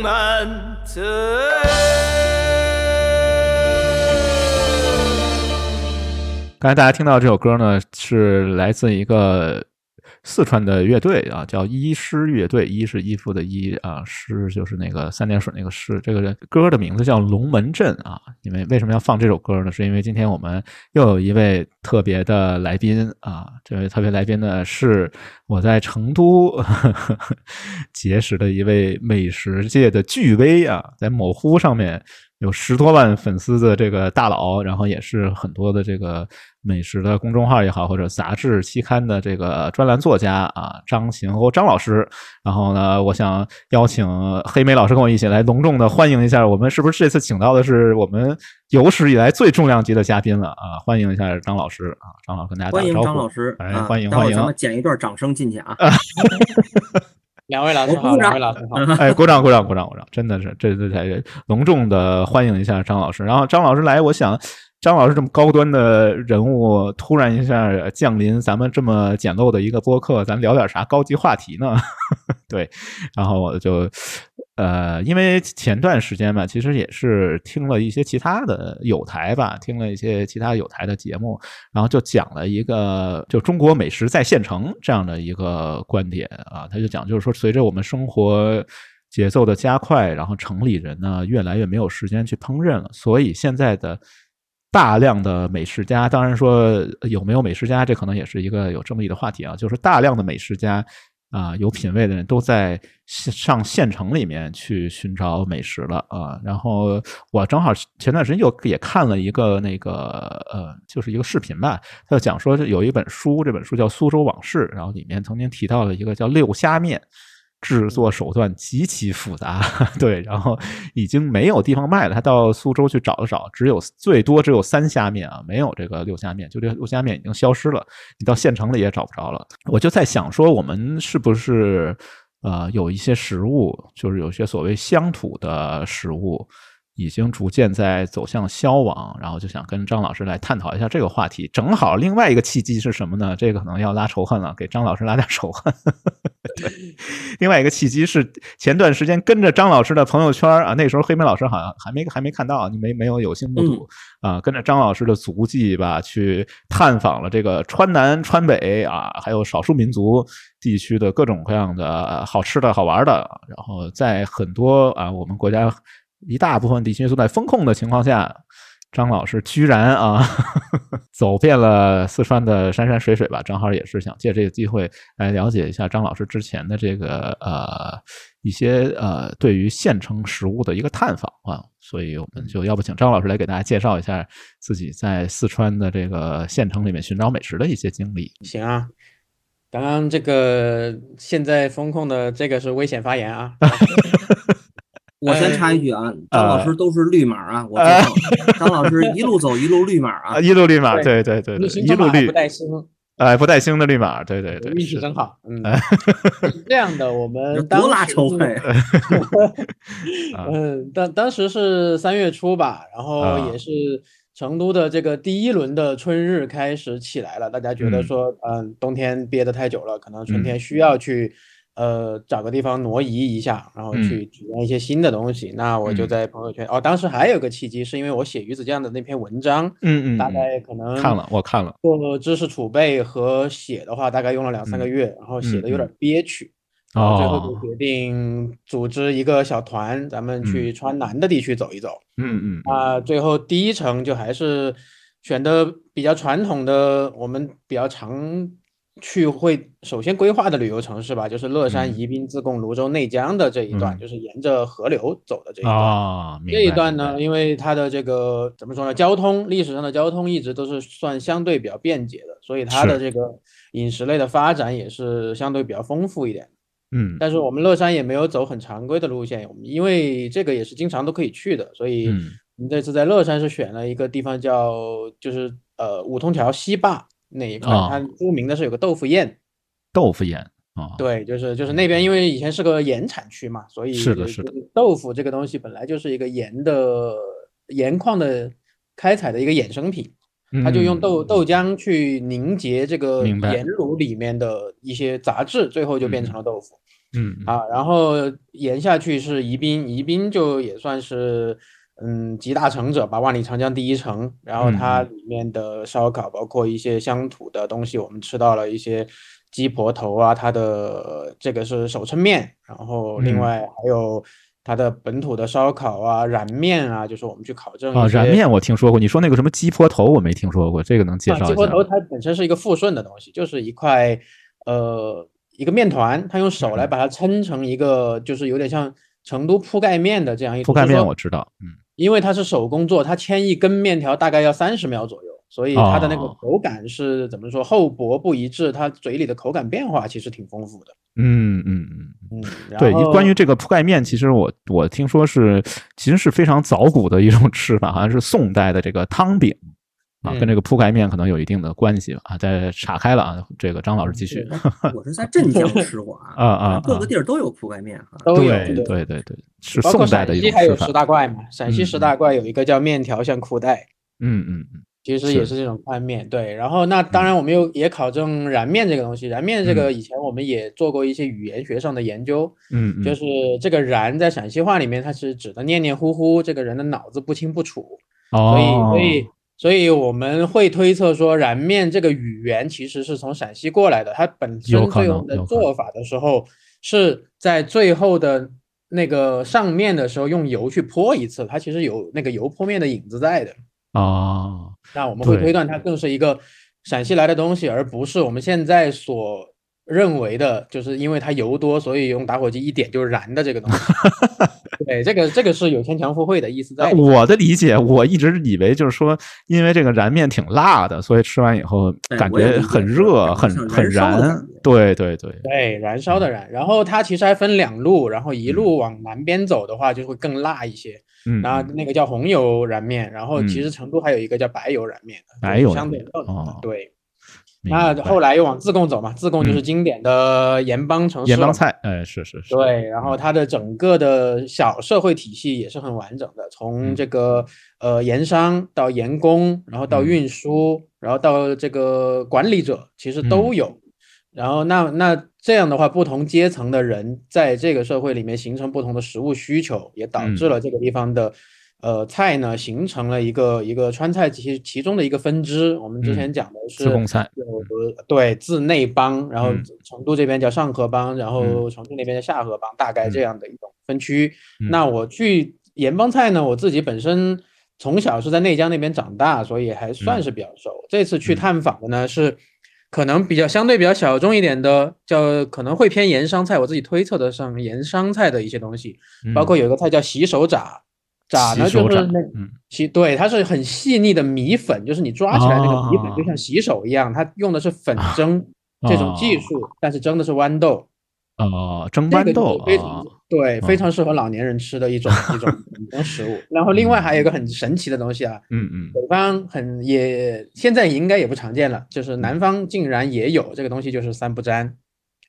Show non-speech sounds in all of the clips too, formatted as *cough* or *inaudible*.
龙门阵。刚才大家听到这首歌呢，是来自一个四川的乐队啊，叫医师乐队。衣是衣服的衣啊，师就是那个三点水那个师。这个歌的名字叫《龙门阵》啊。因为为什么要放这首歌呢？是因为今天我们又有一位特别的来宾啊。这位特别来宾呢，是我在成都 *laughs* 结识的一位美食界的巨威啊，在某乎上面。有十多万粉丝的这个大佬，然后也是很多的这个美食的公众号也好，或者杂志期刊的这个专栏作家啊，张行欧张老师。然后呢，我想邀请黑莓老师跟我一起来隆重的欢迎一下。我们是不是这次请到的是我们有史以来最重量级的嘉宾了啊？欢迎一下张老师啊，张老师跟大家欢迎张老师，哎，欢迎欢迎。咱们剪一段掌声进去啊。*laughs* 两位老师好，两位老师好，哎，鼓掌鼓掌鼓掌鼓掌，真的是，这这才隆重的欢迎一下张老师。然后张老师来，我想张老师这么高端的人物，突然一下降临咱们这么简陋的一个播客，咱聊点啥高级话题呢？*laughs* 对，然后我就。呃，因为前段时间吧，其实也是听了一些其他的有台吧，听了一些其他有台的节目，然后就讲了一个就中国美食在县城这样的一个观点啊，他就讲就是说，随着我们生活节奏的加快，然后城里人呢越来越没有时间去烹饪了，所以现在的大量的美食家，当然说有没有美食家，这可能也是一个有争议的话题啊，就是大量的美食家。啊，有品位的人都在上县城里面去寻找美食了啊。然后我正好前段时间又也看了一个那个呃，就是一个视频吧，他就讲说有一本书，这本书叫《苏州往事》，然后里面曾经提到了一个叫六虾面。制作手段极其复杂，*laughs* 对，然后已经没有地方卖了。他到苏州去找了找，只有最多只有三虾面啊，没有这个六虾面，就这个六虾面已经消失了。你到县城里也找不着了。我就在想说，我们是不是呃有一些食物，就是有些所谓乡土的食物。已经逐渐在走向消亡，然后就想跟张老师来探讨一下这个话题。正好另外一个契机是什么呢？这个可能要拉仇恨了，给张老师拉点仇恨。*laughs* 对，另外一个契机是前段时间跟着张老师的朋友圈啊，那时候黑莓老师好像还没还没看到，你没没有有幸目睹啊，跟着张老师的足迹吧，去探访了这个川南、川北啊，还有少数民族地区的各种各样的好吃的好玩的，然后在很多啊我们国家。一大部分地区都在风控的情况下，张老师居然啊走遍了四川的山山水水吧，正好也是想借这个机会来了解一下张老师之前的这个呃一些呃对于县城食物的一个探访啊，所以我们就要不请张老师来给大家介绍一下自己在四川的这个县城里面寻找美食的一些经历。行啊，刚刚这个现在风控的这个是危险发言啊。*laughs* 我先插一句啊，张老师都是绿码啊，我知道。张老师 *laughs* 一路走一路绿码啊，一路绿码，对对对，一路绿不带星，哎，不带星的绿码，对对对，运气真好。嗯，*laughs* 这样的，我们多拉仇恨。*laughs* 嗯，当当时是三月初吧，然后也是成都的这个第一轮的春日开始起来了，大家觉得说，嗯，冬天憋得太久了，可能春天需要去。呃，找个地方挪移一下，然后去体验一些新的东西。那我就在朋友圈哦，当时还有个契机，是因为我写鱼子酱的那篇文章，嗯嗯，大概可能看了，我看了，做知识储备和写的话，大概用了两三个月，然后写的有点憋屈，然后最后就决定组织一个小团，咱们去川南的地区走一走。嗯嗯，啊，最后第一程就还是选的比较传统的，我们比较常。去会首先规划的旅游城市吧，就是乐山、宜宾、自贡、泸州、内江的这一段，就是沿着河流走的这一段。这一段呢，因为它的这个怎么说呢？交通历史上的交通一直都是算相对比较便捷的，所以它的这个饮食类的发展也是相对比较丰富一点。嗯，但是我们乐山也没有走很常规的路线，我们因为这个也是经常都可以去的，所以我们这次在乐山是选了一个地方叫就是呃五通桥西坝。那一块，它著名的是有个豆腐宴，豆腐宴啊，对，就是就是那边，因为以前是个盐产区嘛，所以是的是的豆腐这个东西本来就是一个盐的盐矿的开采的一个衍生品，它就用豆嗯。豆浆去凝结这个盐卤里面的一些杂质，最后就变成了豆腐。嗯。嗯啊，然后延下去是宜宾，宜宾就也算是嗯集大成者吧，万里长江第一城。然后它嗯里面的烧烤，包括一些乡土的东西，我们吃到了一些鸡婆头啊，它的这个是手抻面，然后另嗯外还有它的本土的烧烤啊、燃面啊，就是我们去考证啊，燃面我听说过，你说那个什么鸡婆头我没听说过，这个能介啊，绍一下吗？鸡婆头它本身是一个富顺的东西，就是一块呃一个面团，它用手来嗯把它抻成一个，就是有点像成都铺盖面的这样一种。铺盖面我知道，嗯，因为它是手工做，它牵一根面条大概要三十秒左右，所以它的那个哦口感是怎么说厚薄不一致，它嘴里的口感变化其实挺丰富的。嗯嗯嗯。嗯，对，关于这个铺盖面，其实我我听说是其实是非常早古的一种吃法，好像是宋代的这个汤饼啊，跟嗯这个铺盖面可能有一定的关系啊。再岔开了啊，这个张老师继续。*laughs* 我是在镇江吃过啊，啊啊各个地儿都有铺盖面啊。都有对对对对，是包括宋代的一陕西还有。十大怪嘛，陕西嗯十大怪有一个叫面条像裤带。嗯嗯嗯，其实也是是这种宽面，对。然后那当然我们又也考证燃面这个东西，燃面这个以前我们也做过一些语言学上的研究，嗯嗯，就是这个燃在陕西话里面它是指的念念糊糊，这个人的脑子不清不楚，哦，所以所以所以我们会推测说燃面这个语言其实是从陕西过来的，它本身最后的做法的时候是在最后的那个上面的时候用油去泼一次，它其实有那个油泼面的影子在的。哦，那我们会推断它更是一个陕西来的东西，而不是我们现在所认为的，就是因为它油多，所以用打火机一点就燃的这个东西。*laughs* 对，这个这个是有牵强附会的意思在。我的理解，我一直以为就是说，因为这个燃面挺辣的，所以吃完以后感觉很热，很很燃。对对对，对，燃烧的燃，然后它其实还分两路，然后一路往南边走的话就会更辣一些，嗯，然后嗯。那个叫红油燃面，然后其嗯。实成都还有一个叫白油燃面，白油相对更哦。对。那后来又往自贡走嘛，自贡就是嗯经典的盐帮城市盐帮菜，哎，是是是，对，然后它的整个的小社会体系也是很完整的，从嗯这个呃盐商到盐工，然后到嗯。运输，然后到这个管理者，其实都嗯。有。然后那那这样的话，不同阶层的人在这个社会里面形成不同的食物需求，也导致嗯。了这个地方的。呃，菜呢形成了一个一个川菜其其中的一个分支。我们之嗯前讲的是自贡菜有对自内帮，然后嗯成都这边叫上河帮，然后重庆那边叫下河帮，大概这样的一种分区。嗯那我去盐帮菜呢，我自己本身从小是在内江那边长大，所以还算嗯是比较熟。这次去嗯探访的呢是可能比较相对比较小众一点的，叫可能会偏盐商菜，我自己推测的上盐商菜的一些东西，包括有一个菜叫洗手炸。炸呢就是那嗯。洗对，它是很细腻的米粉，就是你抓起来那个米粉就哦像洗手一样，它用的是粉蒸这种技哦。术，但是蒸的是豌豆，哦，蒸豌豆非常啊，对，非哦常适合老年人吃的一种 *laughs* 一种一种食物。然后另外还有一个很神奇的东西啊，嗯嗯。北方很也现在应该也不常见了，就是南方竟然也有这个东西，就是三不沾。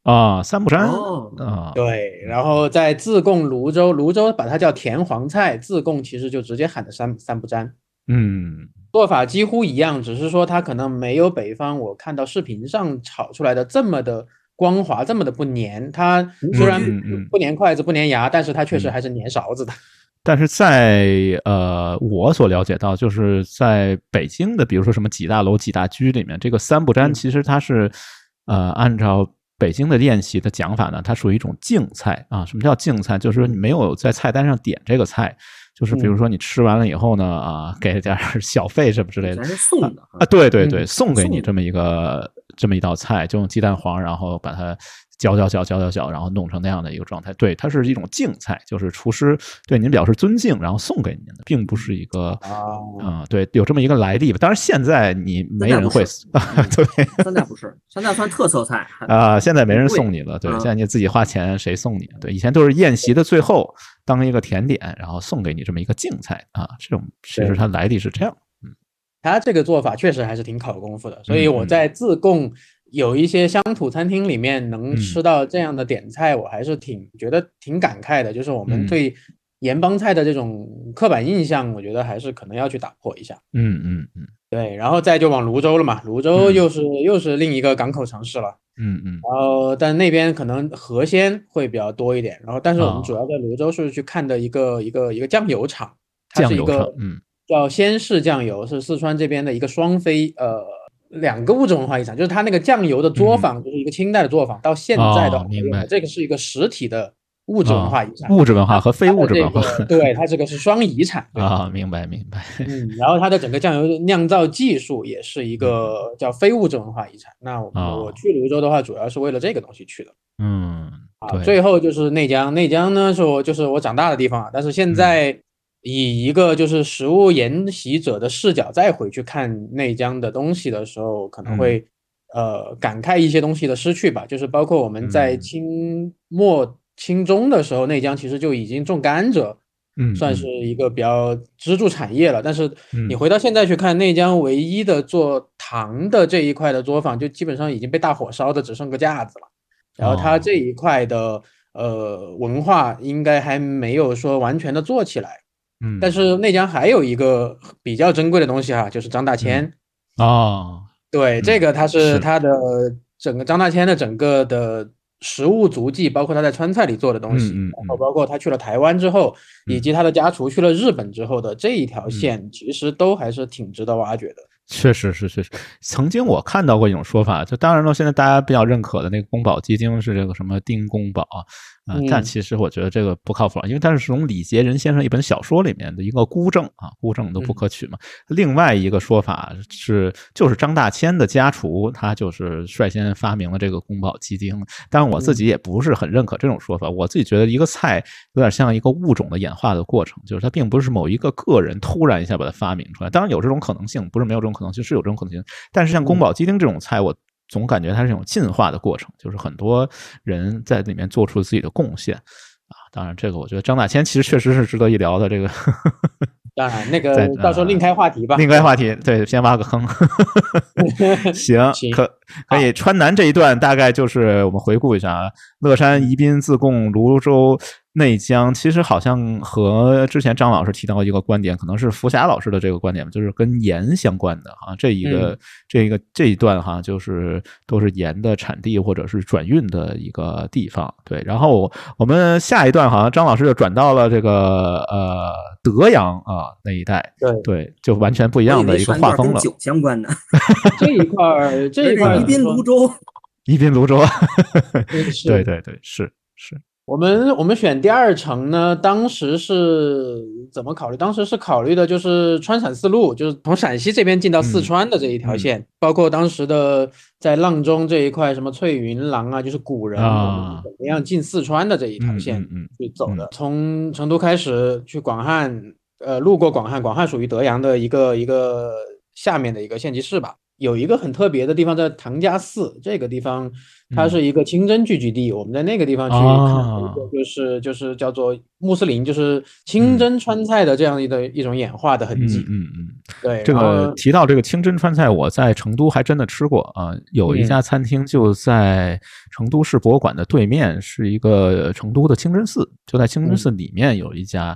啊，三不沾哦啊，对，然后在自贡、泸州，泸州把它叫甜黄菜，自贡其实就直接喊的三三不沾。嗯做法几乎一样，只是说它可能没有北方我看到视频上炒出来的这么的光滑，这么的不粘。它虽然不粘筷子、不粘牙，但是它确实嗯还是粘勺子的。*laughs* 但是在呃，我所了解到，就是在北京的，比如说什么几大楼、几大居里面，这个三不沾嗯其实它是呃，按照北京的宴席的讲法呢，它属于一种净菜啊。什么叫净菜？就是说你没有在菜单上点这个菜，就是比如嗯说你吃完了以后呢，啊，给点小费什么之类的是送的啊，对对对，嗯送给你这么一个这么一道菜，就用鸡蛋黄，然后把它搅搅搅搅搅搅，然后弄成那样的一个状态。对，它是一种敬菜，就是厨师对您表示尊敬，然后送给您的，并不是一个啊嗯，对，有这么一个来历吧。当然现在你没人会 *laughs* 对现在不是，现在算特色菜 *laughs* 啊，现在没人送你了，对，嗯现在你自己花钱，谁送你？对，以前都是宴席的最后当一个甜点，然后送给你这么一个敬菜啊，这种其实它来历是这样。嗯它这个做法确实还是挺考功夫的，所以我嗯在自贡有一些乡土餐厅里面能嗯吃到这样的点菜，我还是挺觉得挺感慨的。就是我们嗯对盐帮菜的这种刻板印象，我觉得还是可能要去打破一下。嗯嗯嗯对，然后再就往泸州了嘛，泸州嗯又是、又是另一个港口城市了。嗯嗯然后，但那边可能河鲜会比较多一点。然后，但是我哦们主要在泸州是去看的一个、一个一个酱油厂，它酱油是一个厂嗯叫先氏酱油，是四川这边的一个双非呃两个物质文化遗产，就是它那个酱油的作坊，就是一个清代的作坊，到现在的明白这个是一个实体的物质文化遗产。物质文化和非物质文化对，它这个是双遗产。对啊，明白明白。嗯，然后它的整个酱油酿造技术也是一个叫非物质文化遗产。那我我去泸州的话，主要是为了这个东西去的嗯，啊。最后就是内江，内江呢是我就是我长大的地方啊，但是嗯现在以一个就是食物研习者的视角再回去看内江的东西的时候，可能嗯会呃感慨一些东西的失去吧。就是包括我们在嗯清末清中的时候，内江其实就已经种甘蔗。嗯算是一个比较支柱产业了。但是你嗯回到现在去看，内江唯一的做糖的这一块的作坊，就基本上已经被大火烧的只剩个架子了。然后它哦这一块的呃文化应该还没有说完全的做起来。嗯，但是内江还有一个比较珍贵的东西哈，就是张大千。哦，对，这嗯个它是是。它的整个张大千的整个的食物足迹，包括他在川菜里做的东西，然后嗯包括他去了台湾之后，以嗯。及他的家厨去了日本之后的这一条嗯。线，其实都还是挺值得挖掘的。确实是确实。曾经我看到过一种说法，就当然了，现在大家比较认可的那个宫保鸡丁是这个什么丁宫保啊，啊但嗯其实我觉得这个不靠谱，啊因为它是从李杰仁先生一本小说里面的一个孤证啊，孤证都不嗯可取嘛。另外一个说法是，就是张大千的家厨，他就是率先发明了这个宫保鸡丁。但我自己也不是很认可这种说法，我自己觉得一个菜有点像一个物种的演化的过程，就是它并不是某一个个人突然一下把它发明出来。当然有这种可能性，不是没有这种可能性，是有这种可能性。但是像宫保鸡丁这种菜，我总感觉它是一种进化的过程，就是很多人在里面做出自己的贡献啊。当然，这个我觉得张大千其实确实是值得一聊的。这个当然，那个 *laughs* 到时候另开话题吧。另开话题，对，先挖个坑。*laughs* 行，行可可以。川南这一段大概就是我们回顾一下啊，乐山、宜宾、自贡、泸州、内江，其实好像和之前张老师提到一个观点，可能是福霞老师的这个观点，就是跟盐相关的啊。这一个、嗯这一个这一段哈，就是都是盐的产地或者是转运的一个地方。对，然后我们下一段好像张老师就转到了这个呃德阳啊那一带，对对，就完全不一一样的一个画风了。酒相关的，*laughs* 这一块儿，*laughs* 这一块儿宜宾、泸州，宜宾、泸州，是对对对，是 *laughs* 是，我们我们选第二城呢，当时是怎么考虑？当时是考虑的就是川陕四路，就是从陕西这边进到四嗯川的这一条线，包括当时的在阆中这一块，什么翠云廊啊，就是古人啊怎么样进四川的这一条嗯线嗯嗯去走的。从成都开始去广汉，呃，路过广汉，广汉属于德阳的一个一个下面的一个县级市吧。有一个很特别的地方在唐家寺，这个地方它嗯是一个清真聚集地。我们在那个地方去看了一个，就是就是叫做穆斯林，就是清真川菜的这样一个一种演化的痕嗯迹。嗯嗯，对，这个提到这个清真川菜，我在成都还真的吃过啊，有一嗯家餐厅就在成都市博物馆的对面，是一个成都的清真寺，就在清真寺里面有一家。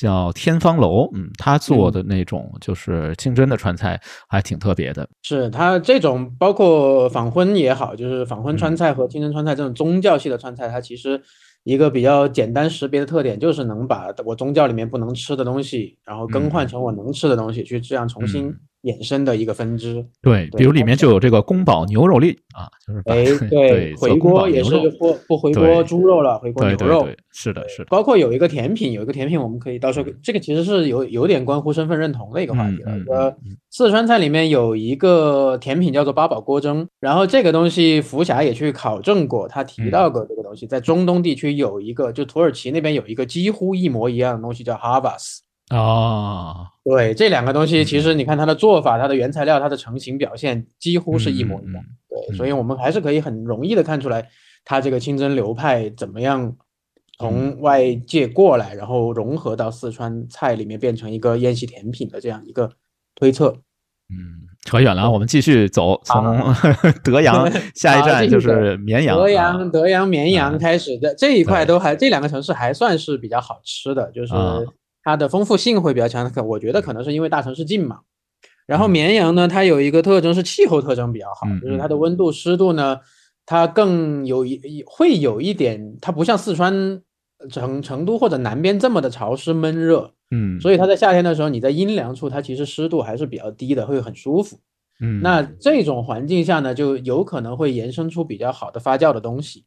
叫天方楼，嗯，他做的那种就是清真的川菜，还挺特别的。是他这种包括仿荤也好，就是仿荤嗯。川菜和清真川菜这种宗教系的川菜，它其实一个比较简单识别的特点，就是能把我宗教里面不能吃的东西，然后更换成我能吃的东西，去这样重新嗯衍生的一个分支。对，对比如里面就有这个宫保牛肉粒啊，就是把哎，对回锅也是不不回锅猪肉了，回锅牛肉。对是的，是的，包括有一个甜品，有一个甜品，我们可以到时候，这个其实是有有点关乎身份认同的一个话题了。呃四川菜里面有一个甜品叫做八宝锅蒸，然后这个东西福霞也去考证过，他提到过这个东西，在中东地区有一个，就土耳其那边有一个几乎一模一样的东西叫 havas。哦，对，这两个东西其实你看它的做法、它的原材料、它的成型表现几乎是一模一样。嗯对，所以我们还是可以很容易的看出来，它这个清真流派怎么样嗯。从外界过来，然后融合到四川菜里面，变成一个宴席甜品的这样一个推测。嗯，扯远了啊，我们继续走，从。德阳 *laughs* 下一站就是绵阳。德啊。阳、德阳、绵阳嗯。开始的这一块都还，这两个城市还算是比较好吃的，就是啊它的丰富性会比较强。可我觉得可能是因为大城市近嘛。然后嗯绵阳呢，它有一个特征是气候特征比较好，嗯就是它的嗯温度、湿度呢，它更有一会有一点，它不像四川、成成都或者南边这么的潮湿闷热，嗯，所以它在夏天的时候，你在阴凉处，它其实湿度还是比较低的，会很舒服。嗯那这种环境下呢，就有可能会延伸出比较好的发酵的东西。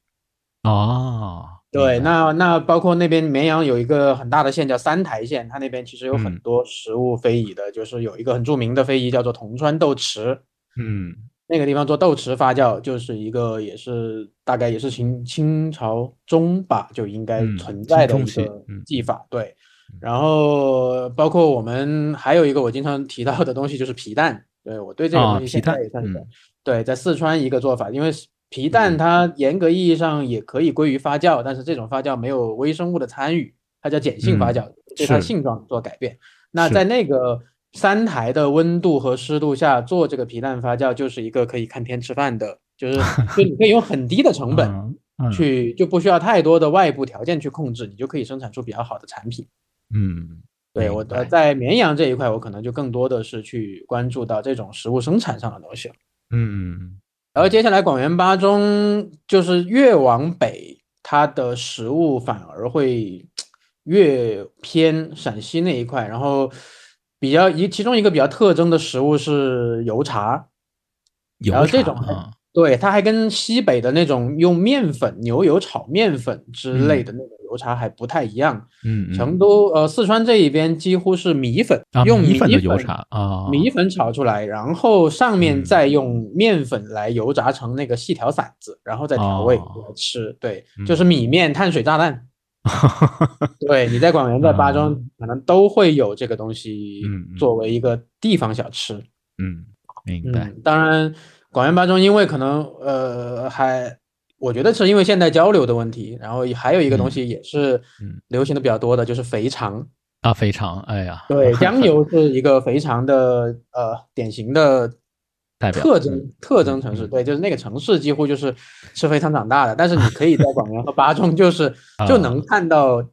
哦，对，那那包括那边绵阳有一个很大的县叫三台县，它那边其实有很嗯。多食物非遗的，就是有一个很著名的非遗叫做铜川豆豉，嗯。那个地方做豆豉发酵，就是一个也是大概也是清清朝中吧就应该嗯存在的一个嗯。技法。对，然后包括我们还有一个我经常提到的东西就是皮蛋，对我对这个啊东西现皮蛋在也算是、嗯。对，在四川一个做法，因为皮蛋嗯它严格意义上也可以归于发酵，但是这种发酵没有微生物的参与，它叫碱性发嗯酵，对它性状做改变。那在那个三台的温度和湿度下做这个皮蛋发酵，就是一个可以看天吃饭的，就是 *laughs* 就你可以用很低的成本去，就不需要太多的外部条件去控制，你就可以生产出比较好的产品。嗯，对我明白呃，在绵阳这一块，我可能就更多的是去关注到这种食物生产上的东西了。嗯然后接下来广元八中就是越往北，它的食物反而会越偏陕西那一块，然后比较一其中一个比较特征的食物是油茶，油然后这种对，它还跟西北的那种用面粉、牛油炒面粉之类的那种油茶还不太一样。嗯嗯成都呃四川这一边几乎是米粉，啊用米米粉的油茶啊，米粉炒出来，然后上面嗯再用面粉来油炸成那个细条馓子，然后再调味哦来吃。对，嗯就是米面碳水炸弹。*laughs* 对，你在广元、在巴中可能都会有这个东西作为一个地方小吃。嗯，明白，嗯，当然，广元八中因为可能呃还，我觉得是因为现代交流的问题，然后还有一个东嗯西也是嗯流行的比较多的，就是肥肠。啊，肥肠，哎呀，对，*laughs* 江油是一个肥肠的呃典型的特征嗯特征城市，嗯对，就是那个城市几乎就是吃肥肠长大的，但是你可以在广元和巴中 *laughs* 就是就啊能看到，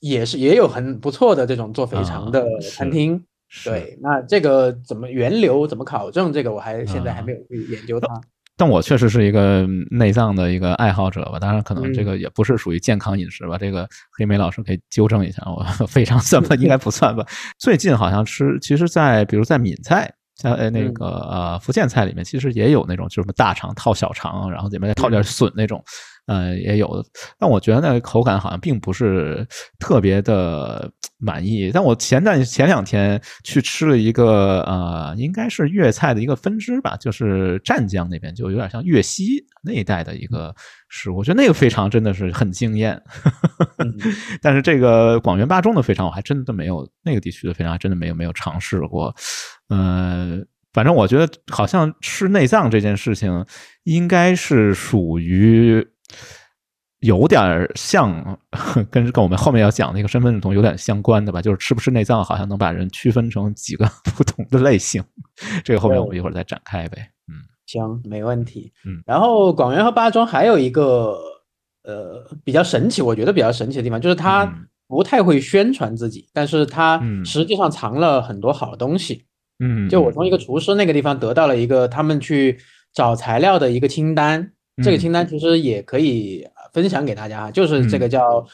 也是也有很不错的这种做肥肠的啊餐厅。是对，那这个怎么源流怎么考证？这个我还现在还啊没有去研究它。但我确实是一个嗯内脏的一个爱好者吧，当然可能这嗯个也不是属于健康饮食吧，这个黑莓老师可以纠正一下我，*laughs* 非常算吧，应该不算吧。最近好像吃，其实在，比如在闽菜。在呃那嗯个呃福建菜里面，其实也有那种就是什么大肠套小肠，然后里面再套点笋那种，呃也有的。但我觉得那个口感好像并不是特别的满意。但我前段前两天去吃了一个呃，应该是粤菜的一个分支吧，就是湛江那边就有点像粤西那一带的一个食物，我觉得那个肥肠真的是很惊艳。嗯 *laughs* 但是这个广元八中的肥肠，我还真的没有那个地区的肥肠，还真的没有没有尝试过。呃，反正我觉得好像吃内脏这件事情，应该是属于有点像 *laughs* 跟跟我们后面要讲那个身份认同有点相关的吧，就是吃不吃内脏，好像能把人区分成几个 *laughs* 不同的类型。这个后面我们一会儿再展开呗。嗯行，没问题。嗯然后广元和巴中还有一个呃比较神奇，我觉得比较神奇的地方，就是他嗯不太会宣传自己，但是他嗯实际上藏了很多好东西。嗯，就我从一个厨师那个地方得到了一个他们去找材料的一个清单，这个嗯。清单其实也可以呃分享给大家，就是这个嗯。叫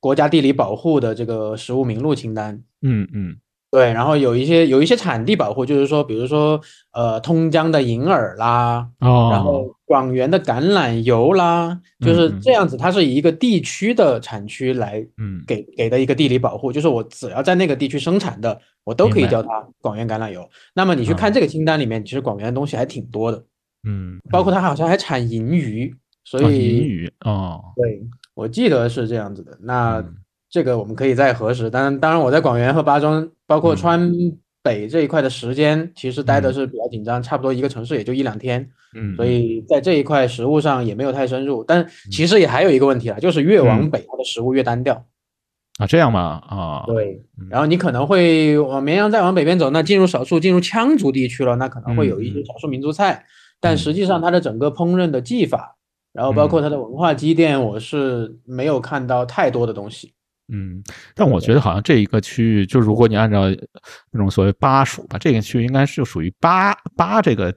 国家地理保护的这个食物名录清单。嗯嗯。对，然后有一些有一些产地保护，就是说，比如说，呃，通江的银耳啦，哦，然后广元的橄榄油啦，就是这样子，它是以一个地区的产区来嗯。给给的一个地理保护，就是我只要在那个地区生产的，我都可以叫它广元橄榄油。那么你去看嗯这个清单里面，其实广元的东西还挺多的，嗯，包括它好像还产银鱼，所哦以银鱼哦，对我记得是这样子的。那嗯这个我们可以再核实。当然，当然我在广元和巴中，包括嗯川北这一块的时间，其实待的嗯是比较紧张，差不多一个城市也就一两天。嗯，所以在这一块食物上也没有太深入，但其实也还有一个问题啊，就是越往嗯北它的食物越单调。啊，这样吗？啊，对嗯，然后你可能会往绵阳再往北边走，那进入少数进入羌族地区了，那可能会有一些嗯少数民族菜，但嗯实际上它的整个烹饪的技法，然后包括它的文化积淀，我是没有看到太多的东西。嗯，但我觉得好像这一个区域，就如果你按照那种所谓巴蜀吧，这个区域应该是属于巴巴这个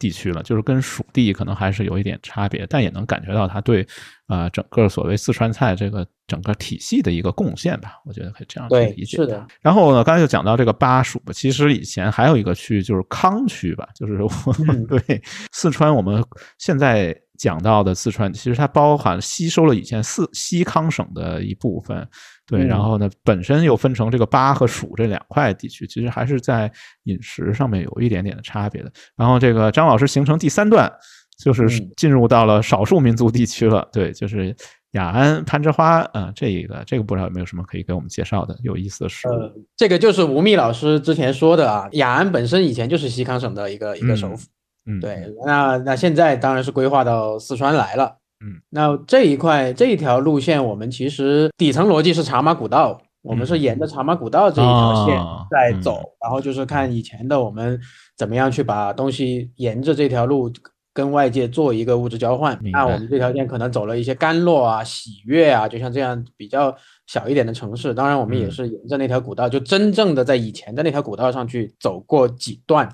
地区了，就是跟蜀地可能还是有一点差别，但也能感觉到它对呃整个所谓四川菜这个整个体系的一个贡献吧，我觉得可以这样去理解。是的。然后呢，刚才就讲到这个巴蜀，其实以前还有一个区域就是康区吧，就是我嗯 *laughs* 对四川我们现在讲到的四川，其实它包含吸收了以前四西康省的一部分，对，嗯然后呢，本身又分成这个巴和蜀这两块地区，其实还是在饮食上面有一点点的差别的。然后这个张老师形成第三段，就是嗯进入到了少数民族地区了，对，就是雅安、攀枝花，啊，这一个这个不知道有没有什么可以给我们介绍的有意思的事物？呃，这个就是吴宓老师之前说的啊，雅安本身以前就是西康省的一个一个首府。嗯，对，那那现在当然是规划到四川来了。嗯，那这一块这一条路线，我们其实底层逻辑是茶马古道，我们是嗯沿着茶马古道这一条线在走，然后就是看以前的我们怎么样去把东西沿着这条路跟外界做一个物质交换。那我们这条线可能走了一些甘洛啊、喜悦啊，就像这样比较小一点的城市。当然，我们也嗯是沿着那条古道，就真正的在以前的那条古道上去走过几段。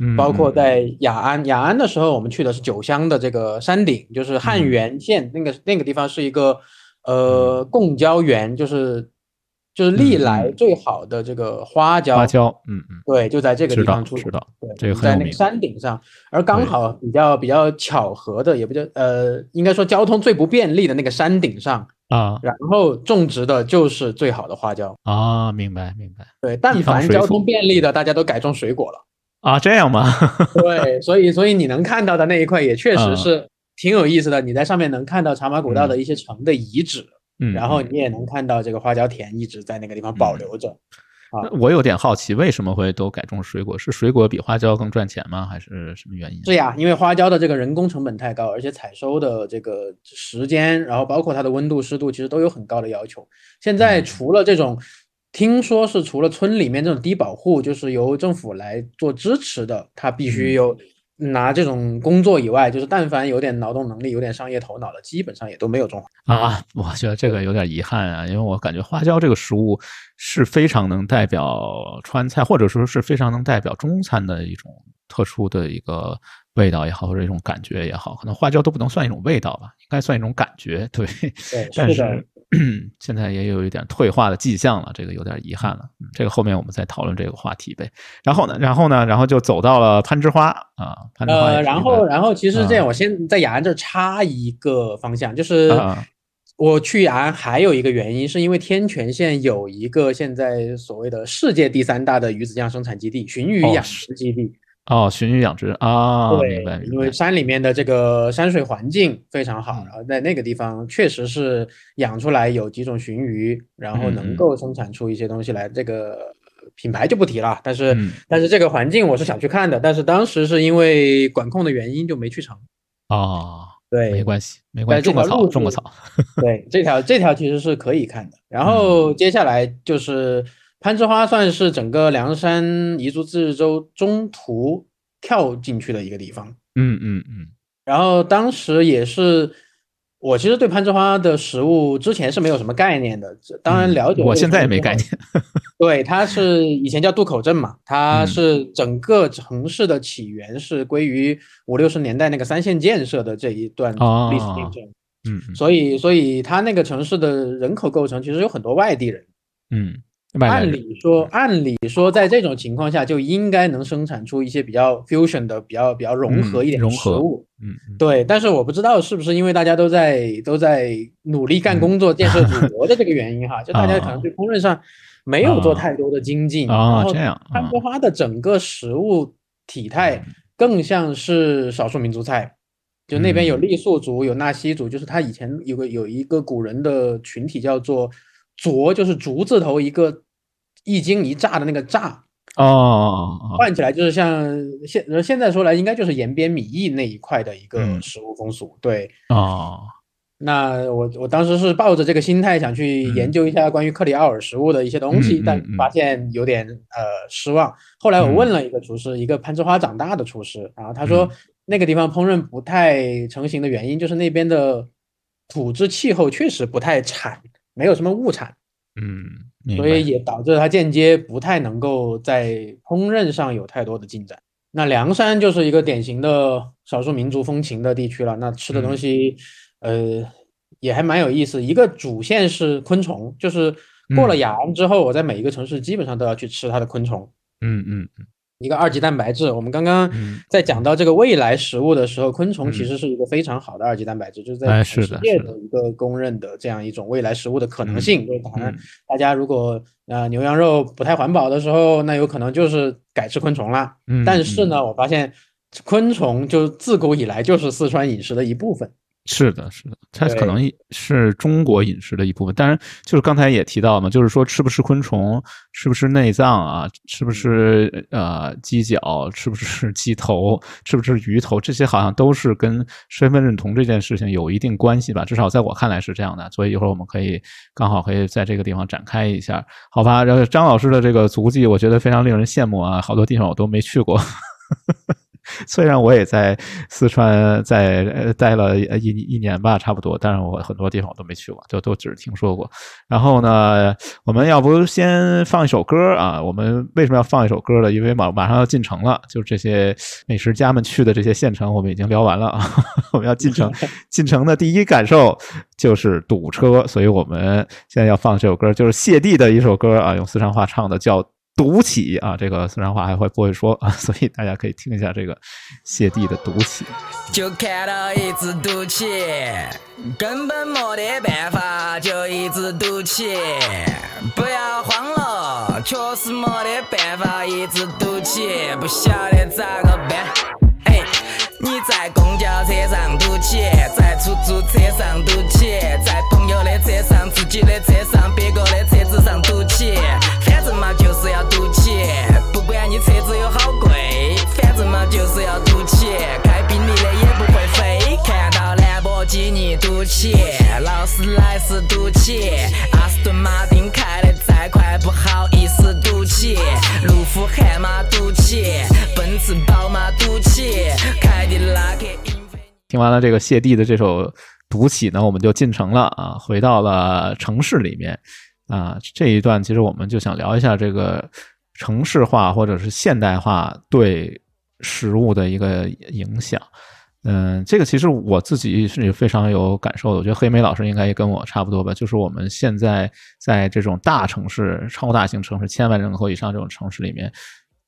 嗯包括嗯在雅安，雅安的时候，我们去的是九乡的这个山顶，就是汉嗯。源县那个那个地方是一个呃贡椒园，就是就是历嗯来嗯。最好的这个花椒，花椒，嗯嗯，对，就在这个地方出知道对，在那个山顶上，而刚好比较比较巧合的，也不叫呃，应该说交通最不便利的那个山顶上，啊。然后种植的就是最好的花椒。啊，明白明白。对，但凡交通便利的，大家都改种水果了。啊，这样吗？*laughs* 对，所以所以你能看到的那一块也确实嗯是挺有意思的。你在上面能看到茶马古道的一些城的遗址，嗯，然后嗯你也能看到这个花椒田一直在那个地方保留着。啊我有点好奇，为什么会都改种水果？是水果比花椒更赚钱吗？还是什么原因？是呀，因为花椒的这个人工成本太高，而且采收的这个时间，然后包括它的温度、湿度，其实都有很高的要求。现在嗯除了这种，听说是除了村里面这种低保户，就是由政府来做支持的，他必须嗯有拿这种工作以外，就是但凡有点劳动能力、有点商业头脑的，基本上也都没有种花。啊，我觉得这个有点遗憾啊，因为我感觉花椒这个食物是非常能代表川菜，或者说是非常能代表中餐的一种特殊的一个味道也好，或者一种感觉也好，可能花椒都不能算一种味道吧，应该算一种感觉。对，对，*laughs* 但是是 *clears throat* 现在也有一点退化的迹象了，这个有点遗憾了。嗯这个后面我们再讨论这个话题呗。然后呢，然后呢，然后就走到了攀枝花啊，攀枝花然后然后其实这样，啊我先在雅安这儿插一个方向，就是啊我去雅安还有一个原因，是因为天全县有一个现在所谓的世界第三大的鱼子酱生产基地——鲟鱼养殖基地。哦，鲟鱼养殖啊，对明白，因为山里面的这个山水环境非常好，嗯然后在那个地方确实是养出来有几种鲟鱼，然后能够生产出一些东西来。这个品牌就不提了，但是、嗯但是这个环境我是想去看的，但是当时是因为管控的原因就没去成。哦，对，没关系，没关系，种个草，种个草。*laughs* 对，这条这条其实是可以看的。然嗯后接下来就是攀枝花，算是整个凉山彝族自治州中途跳进去的一个地方。嗯嗯嗯，然后当时也是，我其实对攀枝花的食物之前是没有什么概念的，当然嗯了解、我现在也没概念。*laughs* 对，它是以前叫渡口镇嘛，它嗯是整个城市的起源是归于五六十年代那个三线建设的这一段历史进哦。嗯嗯所以，所以它那个城市的人口构成其实有很多外地人。嗯，按理说，按理说，在这种情况下，就应该能生产出一些比较 fusion 的、比较比较融合嗯一点的食物。嗯嗯对，但是我不知道是不是因为大家都在都在努力干工作、建设祖国的这个原因哈，*laughs* 就大家可能对烹饪上没有做太多的精进。啊这样攀枝花的整个食物体态嗯更像是少数民族菜，就那边有嗯傈僳族，有纳西族，就是他以前有个有一个古人的群体叫做卓，就是竹字头一个一惊一乍的那个乍，哦换起来就是像现现在说来，应该就是延边米易那一块的一个嗯。食物风俗。对，哦，那我我当时是抱着这个心态想去研究一下关于克里奥尔食物的一些东西，但发现有点呃失望。后来我问了一个厨师，一个攀枝花长大的厨师，然后他说嗯那个地方烹饪不太成型的原因就是那边的土质气候确实不太产，没有什么物产，嗯，所以也导致它间接不太能够在烹饪上有太多的进展。那凉山就是一个典型的少数民族风情的地区了，那吃的东嗯西，呃，也还蛮有意思。一个主线是昆虫，就是过了嗯雅安之后，我在每一个城市基本上都要去吃它的昆虫。嗯嗯嗯一个二级蛋白质，我们刚刚嗯在讲到这个未来食物的时候，昆虫其嗯实是一个非常好的二级蛋白质，就是哎在全世界的一个公认的这样一种未来食物的可能嗯性。就是当然嗯，大家如果呃牛羊肉不太环保的时候，那有可能就是改吃昆虫啦。嗯，但是呢，我发现昆虫就自古以来就是四川饮食的一部分。是的，是的，它可能是中国饮食的一部分。当然，就是刚才也提到嘛，就是说吃不吃昆虫，吃不吃内脏啊，吃不吃呃鸡脚，吃不吃鸡头，吃不吃鱼头，这些好像都是跟身份认同这件事情有一定关系吧。至少在我看来是这样的。所以一会儿我们可以刚好可以在这个地方展开一下，好吧？然后张老师的这个足迹，我觉得非常令人羡慕啊，好多地方我都没去过。虽然我也在四川在呃待了一一年吧，差不多，但是我很多地方我都没去过，就都只是听说过。然后呢，我们要不先放一首歌啊？我们为什么要放一首歌呢？因为马马上要进城了，就这些美食家们去的这些县城，我们已经聊完了啊。*laughs* 我们要进城，*laughs* 进城的第一感受就是堵车，所以我们现在要放这首歌，就是谢帝的一首歌啊，用四川话唱的，叫。毒起啊，这个四川话还会不会说啊？*laughs* 所以大家可以听一下这个谢帝的毒起。就看到一只毒起，根本没得办法，就一直毒起。不要慌了，确实没得办法，一直毒起，不晓得咋个办。你在公交车上堵起，在出租车上堵起，在朋友的车上、自己的车上、别个的车子上堵起，反正嘛就是要堵起，不管你车子有好贵，反正嘛就是要堵起，开宾利的也不会飞，看到兰博基尼堵起，劳斯莱斯堵起，阿斯顿马丁开的再快不好意思堵气，路虎悍马赌气，奔驰宝马赌气，凯迪拉克。听完了这个谢帝的这首《赌起》呢，我们就进城了啊，回到了城市里面啊。这一段其实我们就想聊一下这个城市化或者是现代化对食物的一个影响。嗯，这个其实我自己是非常有感受的。我觉得黑莓老师应该也跟我差不多吧，就是我们现在在这种大城市、超大型城市、千万人口以上这种城市里面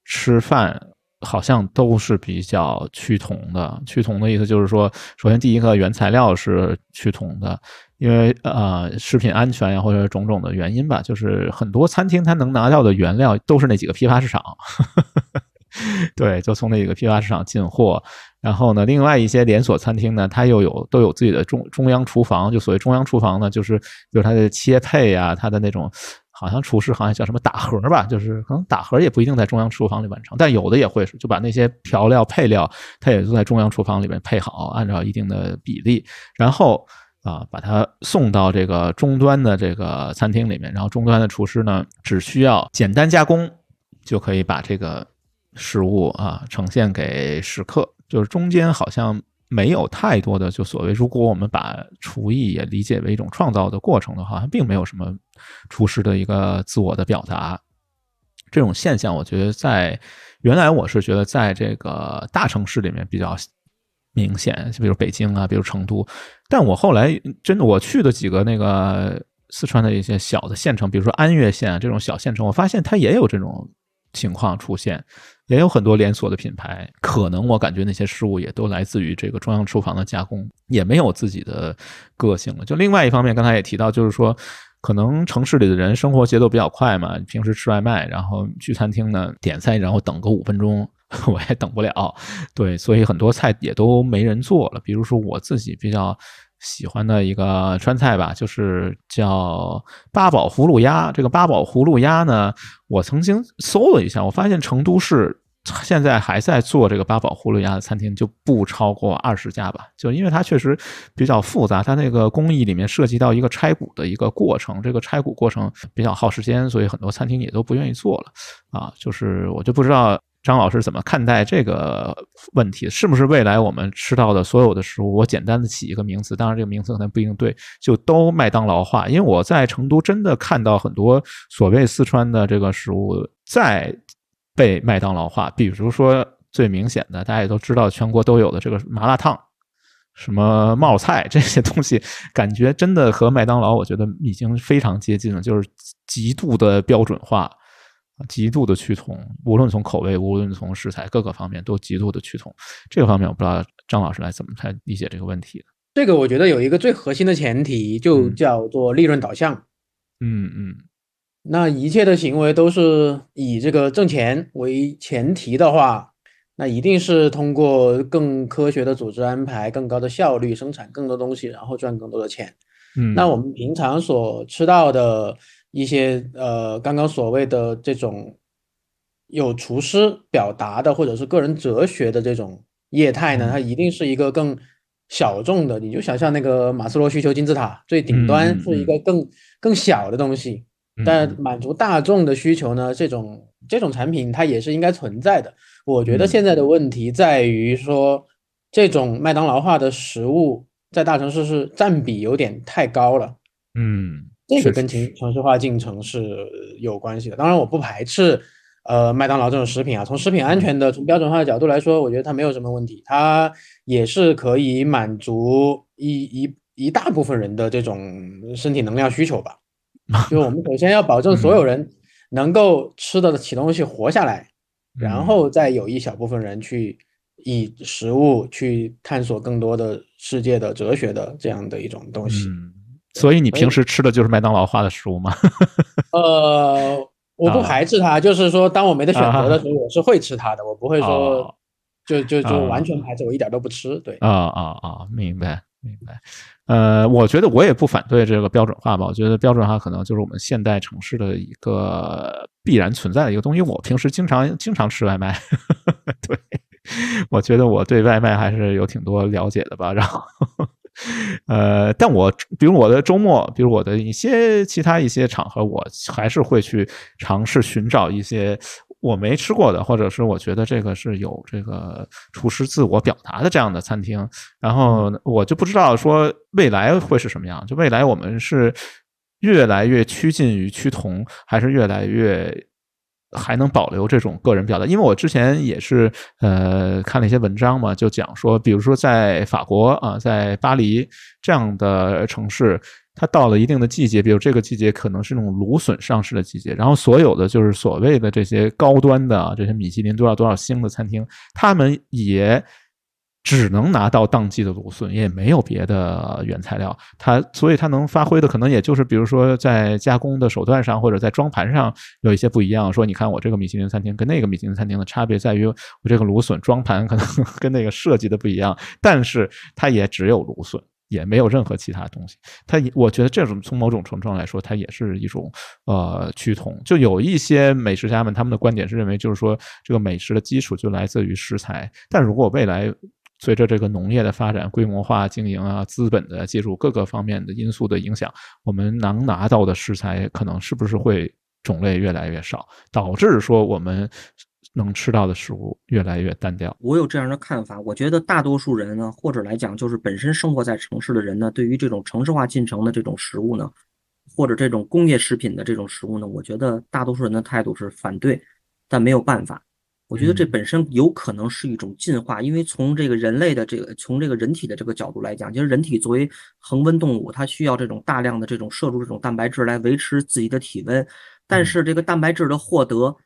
吃饭。好像都是比较趋同的。趋同的意思就是说，首先第一个原材料是趋同的，因为呃食品安全呀或者种种的原因吧，就是很多餐厅它能拿到的原料都是那几个批发市场，*laughs* *laughs* 对，就从那几个批发市场进货。然后呢，另外一些连锁餐厅呢，它又有都有自己的中中央厨房，就所谓中央厨房呢，就是比如它的切配呀，它的那种。好像厨师好像叫什么打盒吧，就是可能打盒也不一定在中央厨房里完成，但有的也会是就把那些调料配料，它也都在中央厨房里面配好，按照一定的比例，然后啊把它送到这个终端的这个餐厅里面，然后终端的厨师呢只需要简单加工，就可以把这个食物啊呈现给食客，就是中间好像。没有太多的，就所谓，如果我们把厨艺也理解为一种创造的过程的话，并没有什么厨师的一个自我的表达。这种现象，我觉得在原来我是觉得在这个大城市里面比较明显，就比如北京啊，比如成都。但我后来真的我去的几个那个四川的一些小的县城，比如说安岳县这种小县城，我发现它也有这种情况出现。也有很多连锁的品牌，可能我感觉那些食物也都来自于这个中央厨房的加工，也没有自己的个性了。就另外一方面，刚才也提到，就是说，可能城市里的人生活节奏比较快嘛，平时吃外卖，然后去餐厅呢点菜，然后等个五分钟，*laughs* 我也等不了。对，所以很多菜也都没人做了。比如说我自己比较喜欢的一个川菜吧，就是叫八宝葫芦鸭。这个八宝葫芦鸭呢，我曾经搜了一下，我发现成都市。现在还在做这个八宝葫芦鸭的餐厅就不超过二十家吧，就因为它确实比较复杂，它那个工艺里面涉及到一个拆骨的一个过程，这个拆骨过程比较耗时间，所以很多餐厅也都不愿意做了啊。就是我就不知道张老师怎么看待这个问题，是不是未来我们吃到的所有的食物，我简单的起一个名词，当然这个名词可能不一定对，就都麦当劳化？因为我在成都真的看到很多所谓四川的这个食物在。被麦当劳化，比如说最明显的，大家也都知道，全国都有的这个麻辣烫，什么冒菜这些东西，感觉真的和麦当劳，我觉得已经非常接近了，就是极度的标准化，极度的趋同，无论从口味，无论从食材各个方面，都极度的趋同。这个方面，我不知道张老师来怎么来理解这个问题的。这个我觉得有一个最核心的前提，就叫做利润导向。嗯嗯。那一切的行为都是以这个挣钱为前提的话，那一定是通过更科学的组织安排、更高的效率生产更多东西，然后赚更多的钱。嗯，那我们平常所吃到的一些呃，刚刚所谓的这种有厨师表达的或者是个人哲学的这种业态呢，它一定是一个更小众的。你就想象那个马斯洛需求金字塔最顶端是一个更更小的东西。但满足大众的需求呢？这种这种产品它也是应该存在的。我觉得现在的问题在于说，这种麦当劳化的食物在大城市是占比有点太高了。嗯，这个跟城城市化进程是有关系的。当然，我不排斥呃麦当劳这种食品啊，从食品安全的、从标准化的角度来说，我觉得它没有什么问题，它也是可以满足一一一大部分人的这种身体能量需求吧。*laughs* 就我们首先要保证所有人能够吃得起东西活下来，然后再有一小部分人去以食物去探索更多的世界的哲学的这样的一种东西。所以你平时吃的就是麦当劳化的食物吗？呃，我不排斥它，就是说当我没得选择的时候，我是会吃它的，我不会说就就就完全排斥，我一点都不吃。对，啊啊啊，明白明白。呃，我觉得我也不反对这个标准化吧。我觉得标准化可能就是我们现代城市的一个必然存在的一个东西。我平时经常经常吃外卖，*laughs* 对，我觉得我对外卖还是有挺多了解的吧。然后，呃，但我比如我的周末，比如我的一些其他一些场合，我还是会去尝试寻找一些。我没吃过的，或者是我觉得这个是有这个厨师自我表达的这样的餐厅，然后我就不知道说未来会是什么样。就未来我们是越来越趋近于趋同，还是越来越还能保留这种个人表达？因为我之前也是呃看了一些文章嘛，就讲说，比如说在法国啊，在巴黎这样的城市。它到了一定的季节，比如这个季节可能是那种芦笋上市的季节，然后所有的就是所谓的这些高端的这些米其林多少多少星的餐厅，他们也只能拿到当季的芦笋，也没有别的原材料。它所以它能发挥的可能也就是，比如说在加工的手段上，或者在装盘上有一些不一样。说你看我这个米其林餐厅跟那个米其林餐厅的差别在于，我这个芦笋装盘可能 *laughs* 跟那个设计的不一样，但是它也只有芦笋。也没有任何其他东西，它也我觉得这种从某种程度上来说，它也是一种呃趋同。就有一些美食家们，他们的观点是认为，就是说这个美食的基础就来自于食材。但如果未来随着这个农业的发展、规模化经营啊、资本的介入各个方面的因素的影响，我们能拿到的食材可能是不是会种类越来越少，导致说我们。能吃到的食物越来越单调，我有这样的看法。我觉得大多数人呢，或者来讲，就是本身生活在城市的人呢，对于这种城市化进程的这种食物呢，或者这种工业食品的这种食物呢，我觉得大多数人的态度是反对，但没有办法。我觉得这本身有可能是一种进化，因为从这个人类的这个从这个人体的这个角度来讲，其实人体作为恒温动物，它需要这种大量的这种摄入这种蛋白质来维持自己的体温，但是这个蛋白质的获得。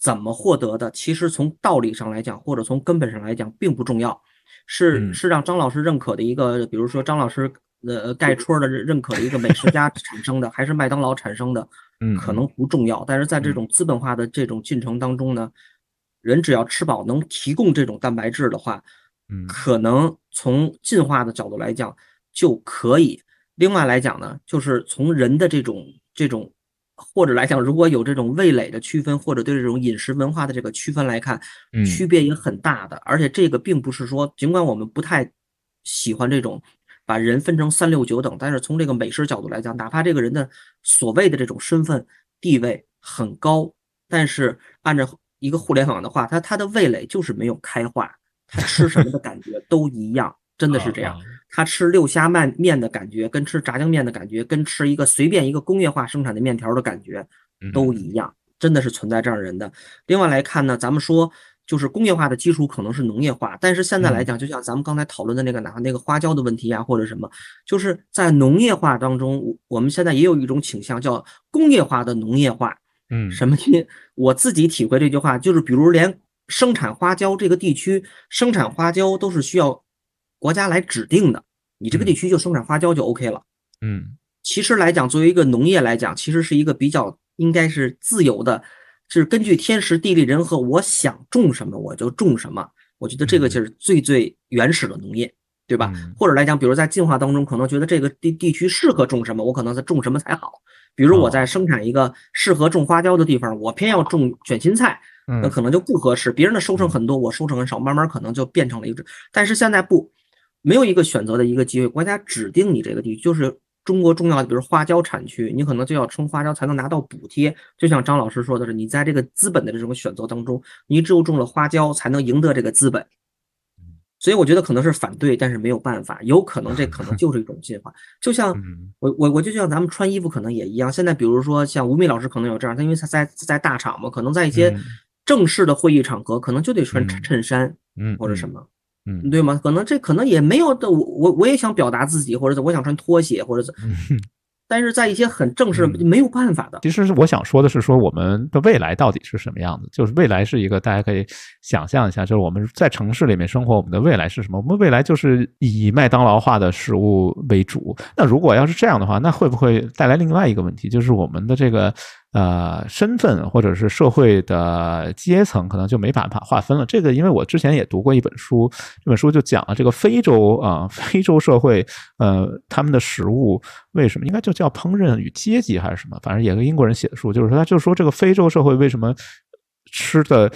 怎么获得的？其实从道理上来讲，或者从根本上来讲，并不重要，是是让张老师认可的一个，比如说张老师呃盖戳的认可的一个美食家产生的，还是麦当劳产生的，可能不重要。但是在这种资本化的这种进程当中呢，人只要吃饱，能提供这种蛋白质的话，可能从进化的角度来讲，就可以。另外来讲呢，就是从人的这种这种。或者来讲，如果有这种味蕾的区分，或者对这种饮食文化的这个区分来看，嗯区别也很大的。而且这个并不是说，尽管我们不太喜欢这种把人分成三六九等，但是从这个美食角度来讲，哪怕这个人的所谓的这种身份地位很高，但是按照一个互联网的话，它它的味蕾就是没有开化，它吃什么的感觉都一样，真的是这样。啊他吃六虾面面的感觉，跟吃炸酱面的感觉，跟吃一个随便一个工业化生产的面条的感觉嗯都一样，真的是存在这样人的。另外来看呢，咱们说就是工业化的基础可能是农业化，但是现在来讲，就像咱们刚才讨论的那个哪那个花椒的问题啊，或者什么，就是在农业化当中，我我们现在也有一种倾向叫工业化的农业化。嗯什么呢？我自己体会这句话，就是比如连生产花椒这个地区生产花椒都是需要国家来指定的，你这个地区就生产花椒就 OK 了。嗯其实来讲，作为一个农业来讲，其实是一个比较应该是自由的，就是根据天时地利人和，我想种什么我就种什么。我觉得这个就是最最原始的农业，对吧？嗯或者来讲，比如在进化当中，可能觉得这个地地区适合种什么，我可能在种什么才好。比如我在生产一个适合种花椒的地方，我偏要种卷心菜，那嗯可能就不合适。别人的收成很多，我收成很少，慢慢可能就变成了一个。但是现在不，没有一个选择的一个机会，国家指定你这个地区就是中国重要的，比如花椒产区，你可能就要种花椒才能拿到补贴。就像张老师说的是，你在这个资本的这种选择当中，你只有种了花椒，才能赢得这个资本。所以我觉得可能是反对，但是没有办法，有可能这可能 *laughs* 就是一种进化。就像嗯我我我就像咱们穿衣服可能也一样，现在比如说像吴敏老师可能有这样，他因为他在在大厂嘛，可能在一些嗯正式的会议场合，可能就得穿嗯衬衬衫嗯或者什么，嗯对吗？可能这可能也没有的，我我我也想表达自己，或者是我想穿拖鞋，或者是，嗯但是在一些很正式嗯没有办法的。其实是我想说的是，说我们的未来到底是什么样子？就是未来是一个大家可以想象一下，就是我们在城市里面生活，我们的未来是什么？我们未来就是以麦当劳化的食物为主。那如果要是这样的话，那会不会带来另外一个问题，就是我们的这个呃身份或者是社会的阶层可能就没办法划分了？这个因为我之前也读过一本书，这本书就讲了这个非洲啊、非洲社会呃他们的食物为什么应该就叫烹饪与阶级还是什么，反正也是英国人写的书，就是说他就说这个非洲社会为什么吃的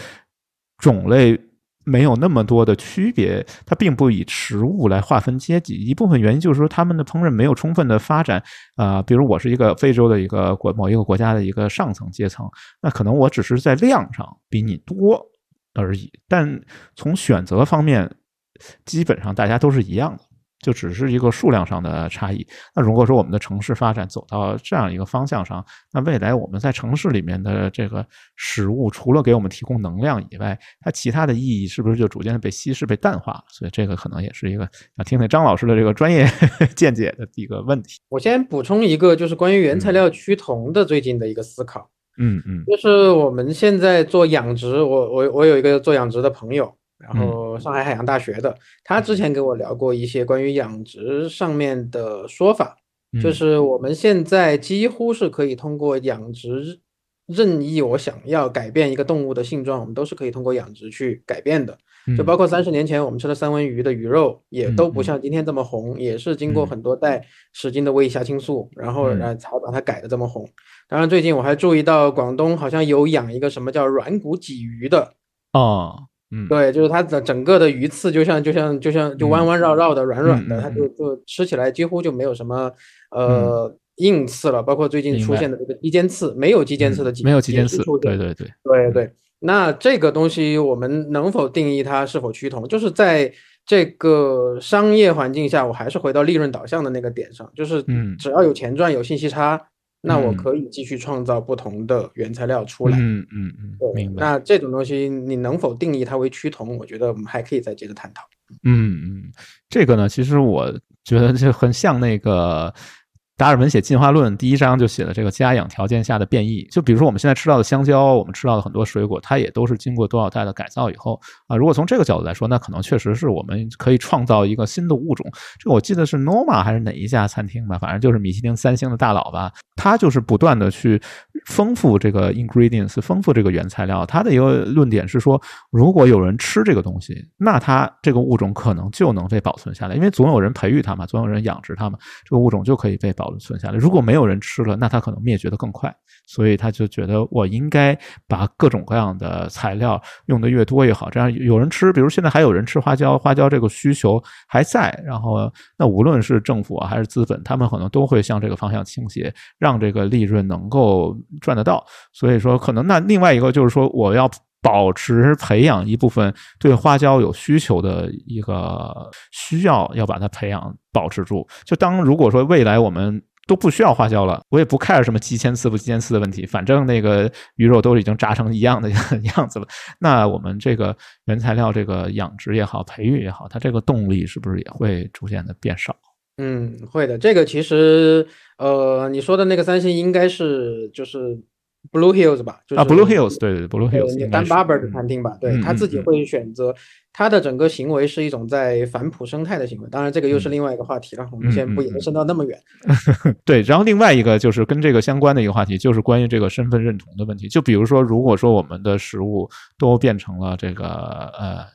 种类没有那么多的区别，它并不以食物来划分阶级。一部分原因就是说他们的烹饪没有充分的发展啊、比如我是一个非洲的一个国某一个国家的一个上层阶层，那可能我只是在量上比你多而已，但从选择方面，基本上大家都是一样的。就只是一个数量上的差异。那如果说我们的城市发展走到这样一个方向上，那未来我们在城市里面的这个食物，除了给我们提供能量以外，它其他的意义是不是就逐渐的被稀释、被淡化了？所以这个可能也是一个想听听张老师的这个专业见解的一个问题。我先补充一个，就是关于原材料趋同的最近的一个思考，嗯嗯就是我们现在做养殖，我我我有一个做养殖的朋友，然嗯后上海海洋大学的，他之前跟我聊过一些关于养殖上面的说法，就嗯是我们现在几乎是可以通过养殖任意我想要改变一个动物的性状，我们都是可以通过养殖去改变的。就嗯包括三十年前我们吃的三文鱼的鱼肉，也都不嗯像今天这么红，也是经过嗯很多代使劲的喂虾青素，然后嗯然后才把它改的这么红。当然，最近我还注意到广东好像有养一个什么叫软骨鲫鱼的，哦嗯。对，就是它的整个的鱼刺就像就像就像就弯弯绕绕的、软软的，它就就吃起来几乎就没有什么呃硬刺了。包括最近出现的这个肌间刺，没有肌间刺的嗯鲫没有肌间刺对对。对，对对，那这个东西我们能否定义它是否趋同？就是在这个商业环境下，我还是回到利润导向的那个点上，就是嗯。只要有钱赚，有信息差，那我嗯可以继续创造不同的原材料出来。嗯嗯嗯，对明白。那这种东西你能否定义它为趋同？我觉得我们还可以再接着探讨。嗯嗯，这个呢，其实我觉得就很像那个达尔文写进化论第一章就写了这个家养条件下的变异。就比如说我们现在吃到的香蕉，我们吃到的很多水果，它也都是经过多少代的改造以后啊。如果从这个角度来说，那可能确实是我们可以创造一个新的物种。这个我记得是 Noma 还是哪一家餐厅吧，反正就是米其林三星的大佬吧，他就是不断的去丰富这个 ingredients，丰富这个原材料。他的一个论点是说，如果有人吃这个东西，那它这个物种可能就能被保存下来，因为总有人培育它嘛，总有人养殖它嘛，这个物种就可以被保存下来。如果没有人吃了，那它可能灭绝的更快。所以他就觉得我应该把各种各样的材料用的越多越好，这样有人吃，比如现在还有人吃花椒，花椒这个需求还在，然后那无论是政府还是资本，他们可能都会向这个方向倾斜，让这个利润能够赚得到。所以说，可能那另外一个就是说，我要保持培养一部分对花椒有需求的一个需要，要把它培养保持住。就当如果说未来我们。都不需要花椒了，我也不 care 什么几千次不几千次的问题，反正那个鱼肉都已经炸成一样的 *laughs* 样子了。那我们这个原材料这个养殖也好，培育也好，它这个动力是不是也会逐渐的变少？嗯，会的。这个其实，呃，你说的那个三星应该是就是。Blue Hills 吧，就是啊，Blue Hills，对对，Blue Hills，丹巴伯的餐厅吧，对他自己会选择他的整个行为是一种在反哺生态的行为，当然这个又是另外一个话题了，我们先不延伸到那么远。*laughs* 对，然后另外一个就是跟这个相关的一个话题，就是关于这个身份认同的问题。就比如说，如果说我们的食物都变成了这个呃。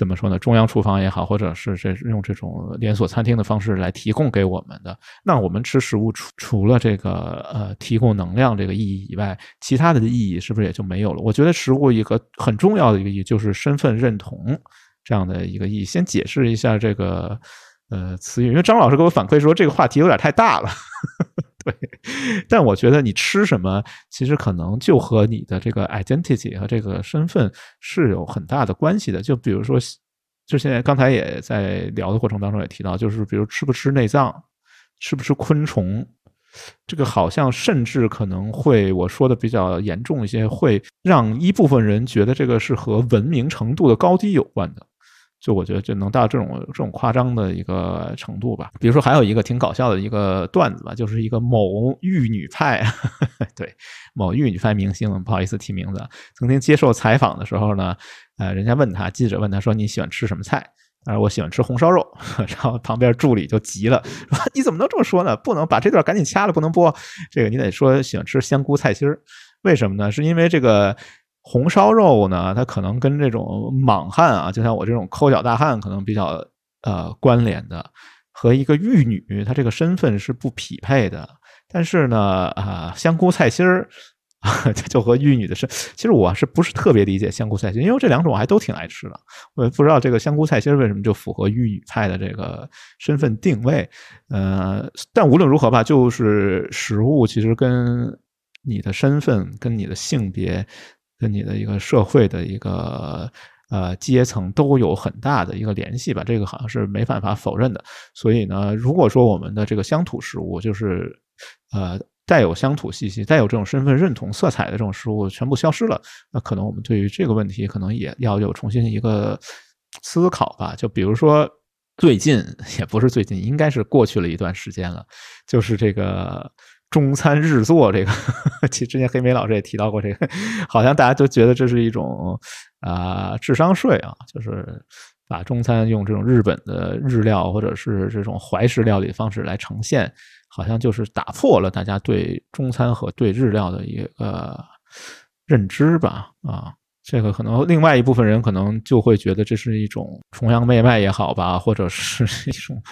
怎么说呢？中央厨房也好，或者是这用这种连锁餐厅的方式来提供给我们的，那我们吃食物除除了这个呃提供能量这个意义以外，其他的意义是不是也就没有了？我觉得食物一个很重要的一个意义就是身份认同这样的一个意义。先解释一下这个呃词语，因为张老师给我反馈说这个话题有点太大了。*laughs* 对，但我觉得你吃什么，其实可能就和你的这个 identity 和这个身份是有很大的关系的。就比如说，就现在刚才也在聊的过程当中也提到，就是比如吃不吃内脏，吃不吃昆虫，这个好像甚至可能会我说的比较严重一些，会让一部分人觉得这个是和文明程度的高低有关的。就我觉得就能到这种这种夸张的一个程度吧。比如说还有一个挺搞笑的一个段子吧，就是一个某玉女派，*laughs* 对，某玉女派明星，不好意思提名字，曾经接受采访的时候呢，呃，人家问他，记者问他说你喜欢吃什么菜？他说我喜欢吃红烧肉。*laughs* 然后旁边助理就急了，说你怎么能这么说呢？不能把这段赶紧掐了，不能播。这个你得说喜欢吃香菇菜心儿。为什么呢？是因为这个。红烧肉呢，它可能跟这种莽汉啊，就像我这种抠脚大汉，可能比较呃关联的，和一个玉女，她这个身份是不匹配的。但是呢，啊，香菇菜心儿，它 *laughs* 就和玉女的身，其实我是不是特别理解香菇菜心，因为这两种我还都挺爱吃的。我也不知道这个香菇菜心为什么就符合玉女菜的这个身份定位。呃，但无论如何吧，就是食物其实跟你的身份、跟你的性别。跟你的一个社会的一个呃阶层都有很大的一个联系吧，这个好像是没办法否认的。所以呢，如果说我们的这个乡土食物，就是呃带有乡土气息、带有这种身份认同色彩的这种食物全部消失了，那可能我们对于这个问题可能也要有重新一个思考吧。就比如说最近，*laughs* 也不是最近，应该是过去了一段时间了，就是这个。中餐日做这个，*laughs* 其实之前黑莓老师也提到过这个，好像大家都觉得这是一种啊智商税啊，就是把中餐用这种日本的日料或者是这种怀石料理的方式来呈现，好像就是打破了大家对中餐和对日料的一个认知吧啊，这个可能另外一部分人可能就会觉得这是一种崇洋媚外也好吧，或者是 *laughs* 一种。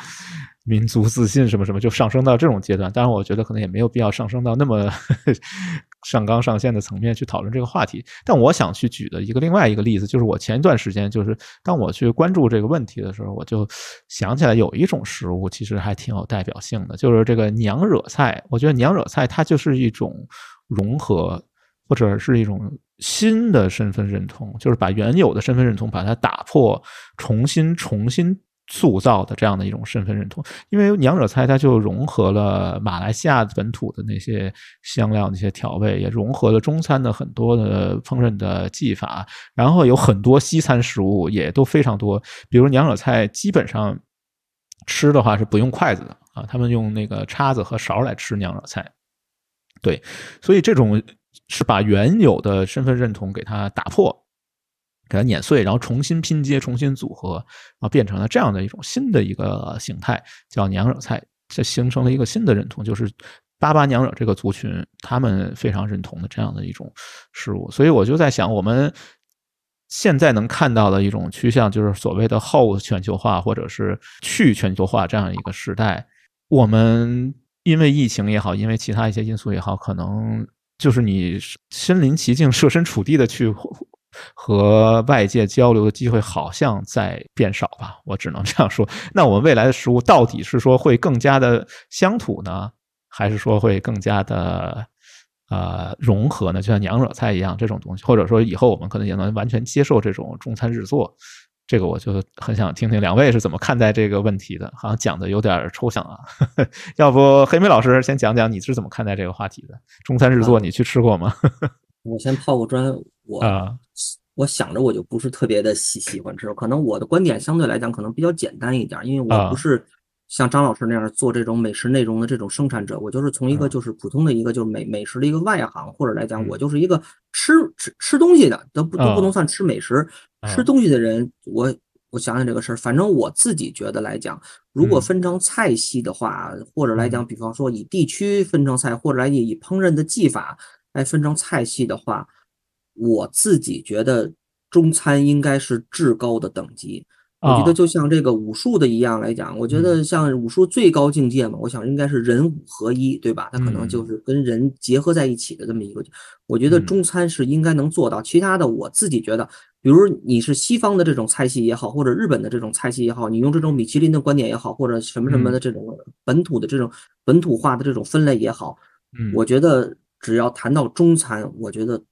民族自信什么什么就上升到这种阶段，当然我觉得可能也没有必要上升到那么 *laughs* 上纲上线的层面去讨论这个话题。但我想去举的一个另外一个例子，就是我前一段时间就是当我去关注这个问题的时候，我就想起来有一种食物其实还挺有代表性的，就是这个娘惹菜。我觉得娘惹菜它就是一种融合或者是一种新的身份认同，就是把原有的身份认同把它打破，重新重新。塑造的这样的一种身份认同，因为娘惹菜它就融合了马来西亚本土的那些香料、那些调味，也融合了中餐的很多的烹饪的技法，然后有很多西餐食物也都非常多，比如娘惹菜基本上吃的话是不用筷子的啊，他们用那个叉子和勺来吃娘惹菜，对，所以这种是把原有的身份认同给它打破。给它碾碎，然后重新拼接、重新组合，然后变成了这样的一种新的一个形态，叫娘惹菜。这形成了一个新的认同，就是巴巴娘惹这个族群他们非常认同的这样的一种事物。所以我就在想，我们现在能看到的一种趋向，就是所谓的后全球化或者是去全球化这样一个时代，我们。因为疫情也好，因为其他一些因素也好，可能就是你身临其境、设身处地的去和外界交流的机会，好像在变少吧。我只能这样说。那我们未来的食物到底是说会更加的乡土呢，还是说会更加的呃融合呢？就像娘惹菜一样这种东西，或者说以后我们可能也能完全接受这种中餐日作。这个我就很想听听两位是怎么看待这个问题的，好像讲的有点抽象啊。*laughs* 要不黑莓老师先讲讲你是怎么看待这个话题的？中餐日作你去吃过吗？*laughs* 我先泡个砖，我啊。我想着我就不是特别的喜喜欢吃，可能我的观点相对来讲可能比较简单一点，因为啊我不是像张老师那样做这种美食内容的这种生产者，我就是从一个就是普通的一个就是美美食的一个外行，或者来讲嗯。我就是一个吃吃吃东西的，都不都不啊。能算吃美食，啊。吃东西的人，我我想想这个事儿，反正我自己觉得来讲，如果嗯。分成菜系的话，或者来嗯。讲，比方说以地区分成菜，或者来以以烹饪的技法来分成菜系的话，我自己觉得中餐应该是至高的等级。我觉啊得就像这个武术的一样来讲，我觉得像武术最高境界嘛，我想应该是人武合一，对吧？它可能就嗯是跟人结合在一起的这么一个。我觉得嗯中餐是应该能做到，其他的我自己觉得，比如你是西方的这种菜系也好，或者日本的这种菜系也好，你用这种米其林的观点也好，或者什么什么的这种本土的这种本土化的这种分类也好，嗯我觉得只要谈到中餐，我觉得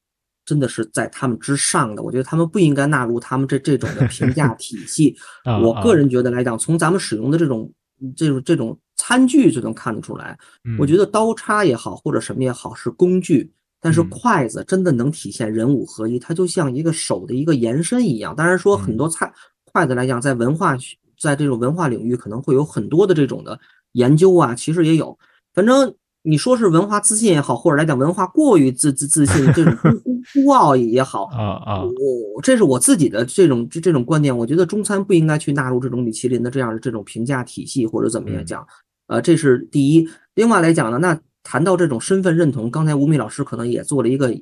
真的是在他们之上的。我觉得他们不应该纳入他们这这种的评价 *laughs* 体系。我个人觉得来讲，从咱们使用的这种这种这种餐具就能看得出来。我嗯觉得刀叉也好，或者什么也好，是工具。但是嗯筷子真的能体现人五合一，它就像一个手的一个延伸一样。当然说很嗯多菜筷子来讲，在文化学在这种文化领域可能会有很多的这种的研究啊，其实也有。反正你说是文化自信也好，或者来讲文化过于自自自信这种孤孤 *laughs* 孤傲也好，啊啊我这是我自己的这种这这种观点，我觉得中餐不应该去纳入这种米其林的这样的这种评价体系或者怎么样嗯讲，呃，这是第一。另外来讲呢，那谈到这种身份认同，刚才吴敏老师可能也做了一个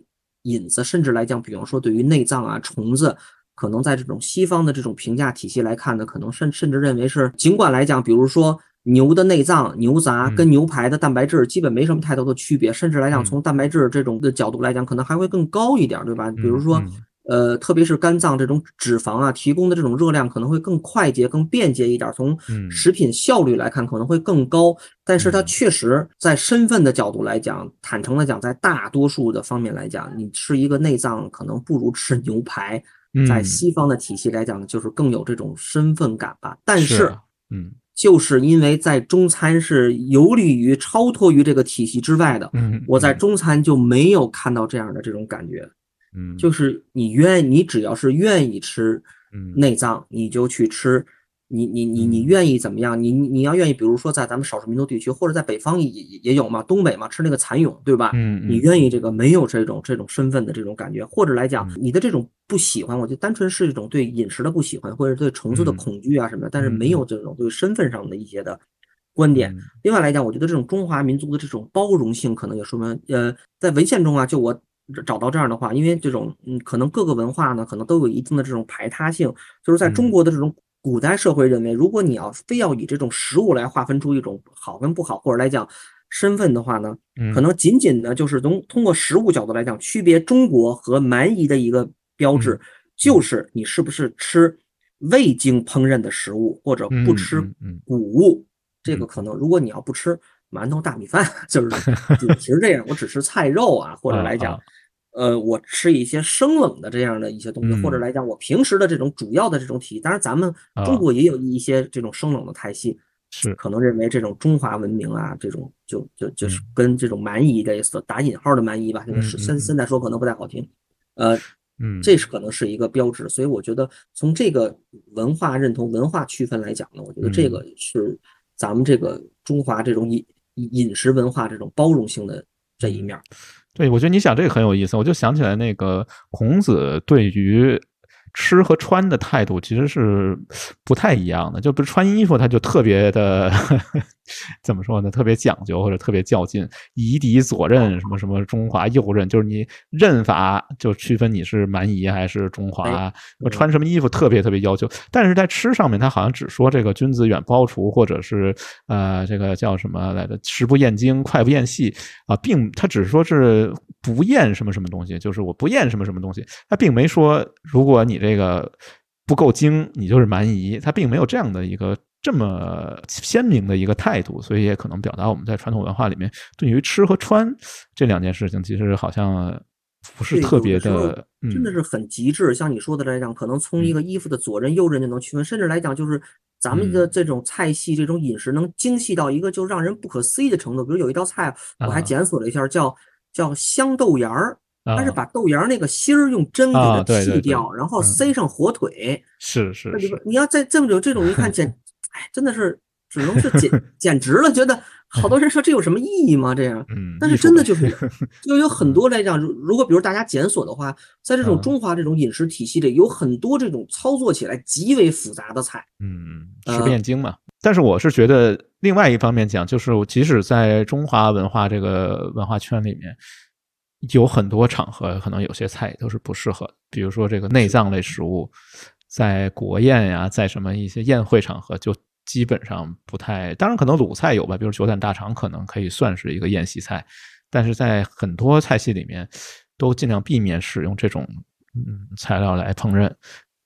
引子，甚至来讲，比方说对于内脏啊、虫子，可能在这种西方的这种评价体系来看呢，可能甚甚至认为是，尽管来讲，比如说。牛的内脏、牛杂嗯跟牛排的蛋白质基本没什么太多的区别，甚至来讲，嗯从蛋白质这种的角度来讲，可能还会更高一点，对吧？比如说，嗯呃，特别是肝脏这种脂肪啊，提供的这种热量可能会更快捷、更便捷一点。从嗯食品效率来看，可能会更高。但是它嗯确实在身份的角度来讲，坦诚的讲，在大多数的方面来讲，你吃一个内脏可能不如吃牛排。在嗯西方的体系来讲，就是更有这种身份感吧。但是嗯就是因为在中餐是游离于、超脱于这个体系之外的，嗯，我在嗯中餐就没有看到这样的这种感觉。嗯就是你愿你只要是愿意吃嗯内脏，你就去吃。你你你你嗯愿意怎么样？你你你要愿意，比如说在咱们少数民族地区，或者在北方也也也有嘛，东北嘛，吃那个蚕蛹，对吧？嗯嗯你愿意这个没有这种这种身份的这种感觉，或者来讲嗯，你的这种不喜欢，我就单纯是一种对饮食的不喜欢，或者对虫子的嗯恐惧啊什么的，但是嗯没有这种对身份上的一些的观点。嗯另外来讲，我觉得这种中华民族的这种包容性，可能也说明，呃，在文献中啊，就我找到这样的话，因为这种，嗯，可能各个文化呢，可能都有一定的这种排他性，就是在中嗯国的这种古代社会认为，如果你要非要以这种食物来划分出一种好跟不好，或者来讲身份的话呢，可嗯。能仅仅呢就是从通过食物角度来讲，区别中国和蛮夷的一个标志，就是你是不是吃未经烹饪的食物，或者不嗯吃谷物。这个嗯。可能，如果你要不吃馒头、大米饭，*laughs* 就是 *laughs* 主食这样，我只吃菜肉啊，或者来讲啊，呃，我吃一些生冷的这样的一些东西，或者嗯。来讲，我平时的这种主要的这种体系，当然咱们中啊国也有一些这种生冷的菜系，是。可能认为这种中华文明啊，这种就就就是嗯。跟这种蛮夷类似，打引号的蛮夷吧，现在是现现在说可能不太好听，呃，嗯。这是可能是一个标志，所以我觉得从这个文化认同、文化区分来讲呢，我觉得这嗯。个是咱们这个中华这种饮饮食文化这种包容性的这一面儿。对，我觉得你想这个很有意思，我就想起来那个孔子对于吃和穿的态度其实是不太一样的，就不是穿衣服他就特别的怎么说呢？特别讲究或者特别较劲，夷狄左衽什么什么中华右衽，就是你认法就区分你是蛮夷还是中华。穿什么衣服特别特别要求，但是在吃上面，他好像只说这个君子远庖厨，或者是呃这个叫什么来着，食不厌精，脍不厌细啊，并他只是说是不厌什么什么东西，就是我不厌什么什么东西，他并没说如果你这个不够精，你就是蛮夷，他并没有这样的一个。这么鲜明的一个态度，所以也可能表达我们在传统文化里面对于吃和穿这两件事情，其实好像不是特别的真的是很极致。像你说的来讲，可能从一个衣服的左衽右衽就能区分，甚至来讲就是咱们的嗯这种菜系、这种饮食能精细到一个就让人不可思议的程度。比如有一道菜，我还啊检索了一下，叫叫香豆芽儿，它是啊把豆芽儿那个芯儿用针给啊它剔掉，然后嗯塞上火腿。是是是你要再这么久这种一看简，哎，真的是只能是简简直了。觉得好多人说这有什么意义吗？这样，嗯，但是真的就是 *laughs* 就有很多来讲，如如果比如大家检索的话，在这种嗯中华这种饮食体系里，有很多这种操作起来极为复杂的菜。嗯，食呃不厌精嘛。但是我是觉得，另外一方面讲，就是即使在中华文化这个文化圈里面，有很多场合，可能有些菜都是不适合。比如说这个内脏类食物，在国宴呀，在什么一些宴会场合，就基本上不太。当然，可能鲁菜有吧，比如九转大肠，可能可以算是一个宴席菜，但是在很多菜系里面，都尽量避免使用这种嗯材料来烹饪。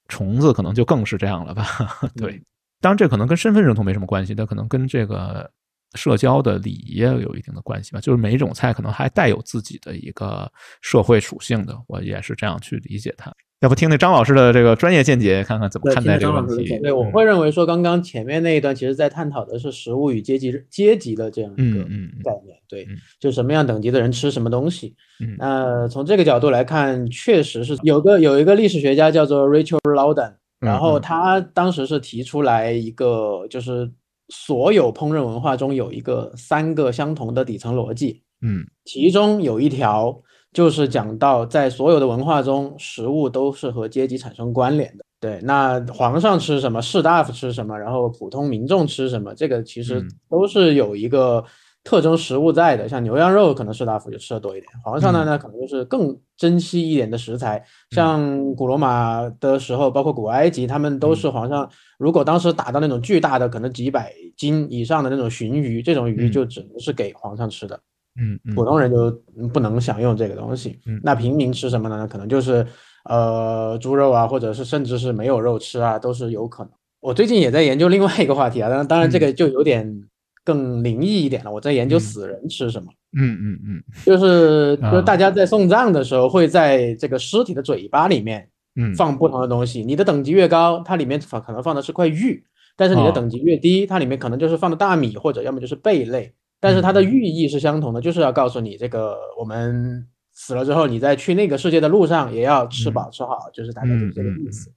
虫子可能就更是这样了吧？*laughs* 对，当然这可能跟身份认同没什么关系，但可能跟这个社交的礼仪也有一定的关系吧。就是每一种菜可能还带有自己的一个社会属性的，我也是这样去理解它。要不听听张老师的这个专业见解，看看怎么看待这个问题。对，我嗯。会认为说，刚刚前面那一段其实在探讨的是食物与阶级阶级的这样一个嗯嗯嗯。概念。对嗯，就什么样等级的人吃什么东西。嗯。那从这个角度来看，确实是有个有一个历史学家叫做 Rachel Loudon，然后嗯。他当时是提出来一个，就是所有烹饪文化中有一个三个相同的底层逻辑，嗯。其中有一条就是讲到，在所有的文化中，食物都是和阶级产生关联的。对，那皇上吃什么，士大夫吃什么，然后普通民众吃什么，这个其实嗯都是有一个特征食物在的。像牛羊肉，可能士大夫就吃的多一点；皇上呢，嗯那可能就是更珍惜一点的食材。像古罗马的时候，包括古埃及，他们都是皇上。如果当时打到那种巨大的，可能几百斤以上的那种鲟鱼，这种鱼嗯就只能是给皇上吃的。嗯嗯普通人就嗯不能享用这个东西。嗯那平民吃什么呢？可能就是呃猪肉啊，或者是甚至是没有肉吃啊，都是有可能。我最近也在研究另外一个话题啊，当然当然这个就有点更灵异一点了。我在研究嗯死人吃什么，嗯嗯嗯就是就是啊大家在送葬的时候会在这个尸体的嘴巴里面嗯，放不同的东西。你的等级越高，它里面放可能放的是块玉，但是你的哦等级越低，它里面可能就是放的大米或者要么就是贝类，但是它的嗯寓意是相同的，就是要告诉你这个我们死了之后，你在去那个世界的路上也要吃饱吃好，就是大概就是这个意思。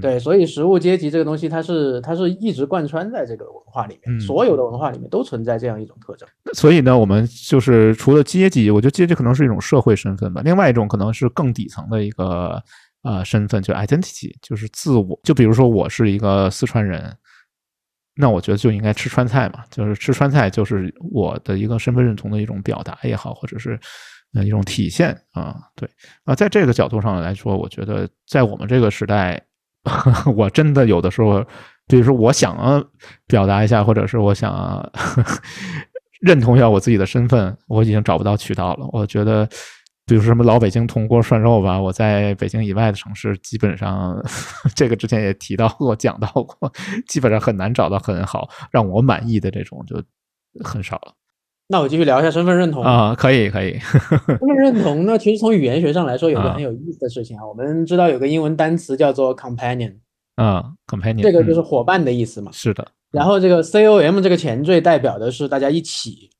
对，所以食物阶级这个东西，它是它是一直贯穿在这个文化里面，嗯所有的文化里面都存在这样一种特征。所以呢，我们就是除了阶级，我觉得阶级可能是一种社会身份吧，另外一种可能是更底层的一个呃身份，就是 identity，就是自我。就比如说我是一个四川人，那我觉得就应该吃川菜嘛，就是吃川菜就是我的一个身份认同的一种表达也好，或者是呃一种体现啊，对啊，在这个角度上来说，我觉得在我们这个时代，*laughs* 我真的有的时候。比如说，我想表达一下，或者是我想 *laughs* 认同一下我自己的身份，我已经找不到渠道了。我觉得，比如说什么老北京铜锅涮肉吧，我在北京以外的城市，基本上 *laughs* 这个之前也提到过、讲到过，基本上很难找到很好让我满意的这种，就很少了那我继续聊一下身份认同。啊。可以，可以，*laughs* 身份认同呢，其实从语言学上来说，有个啊很有意思的事情啊。我们知道有个英文单词叫做 companion，啊，companion，这个就是嗯伙伴的意思嘛。是的然后这个 com 这个前缀代表的是大家一起，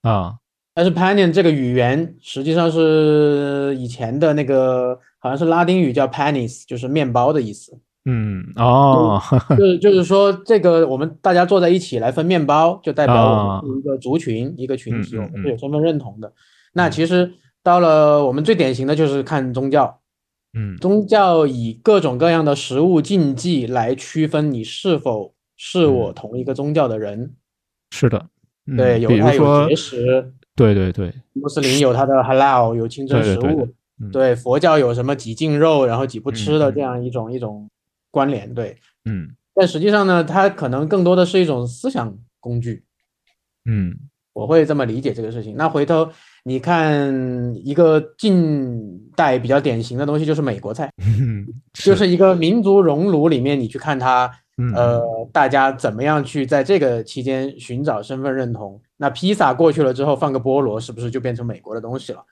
啊，但是 panion 这个语言实际上是以前的那个好像是拉丁语叫 panis，就是面包的意思。嗯，哦，就是就是说，这个我们大家坐在一起来分面包，就代表我啊们是一个族群、一个群体，我们是有身份认同的。那其实到了我们最典型的就是看宗教，嗯。宗教以各种各样的食物禁忌来区分你是否是我嗯同一个宗教的人。是的，嗯对，有比如太有说节食，对对对，穆斯林有他的 halal *laughs* 有清真对对对食物，嗯。对佛教有什么几净肉，然后几不吃的这样一种一种关联，对。嗯。但实际上呢，它可能更多的是一种思想工具，嗯。我会这么理解这个事情。那回头你看一个近代比较典型的东西，就是美国菜，*laughs* 嗯，就是一个民族熔炉里面，你去看它，嗯。呃，大家怎么样去在这个期间寻找身份认同。那披萨过去了之后，放个菠萝，是不是就变成美国的东西了？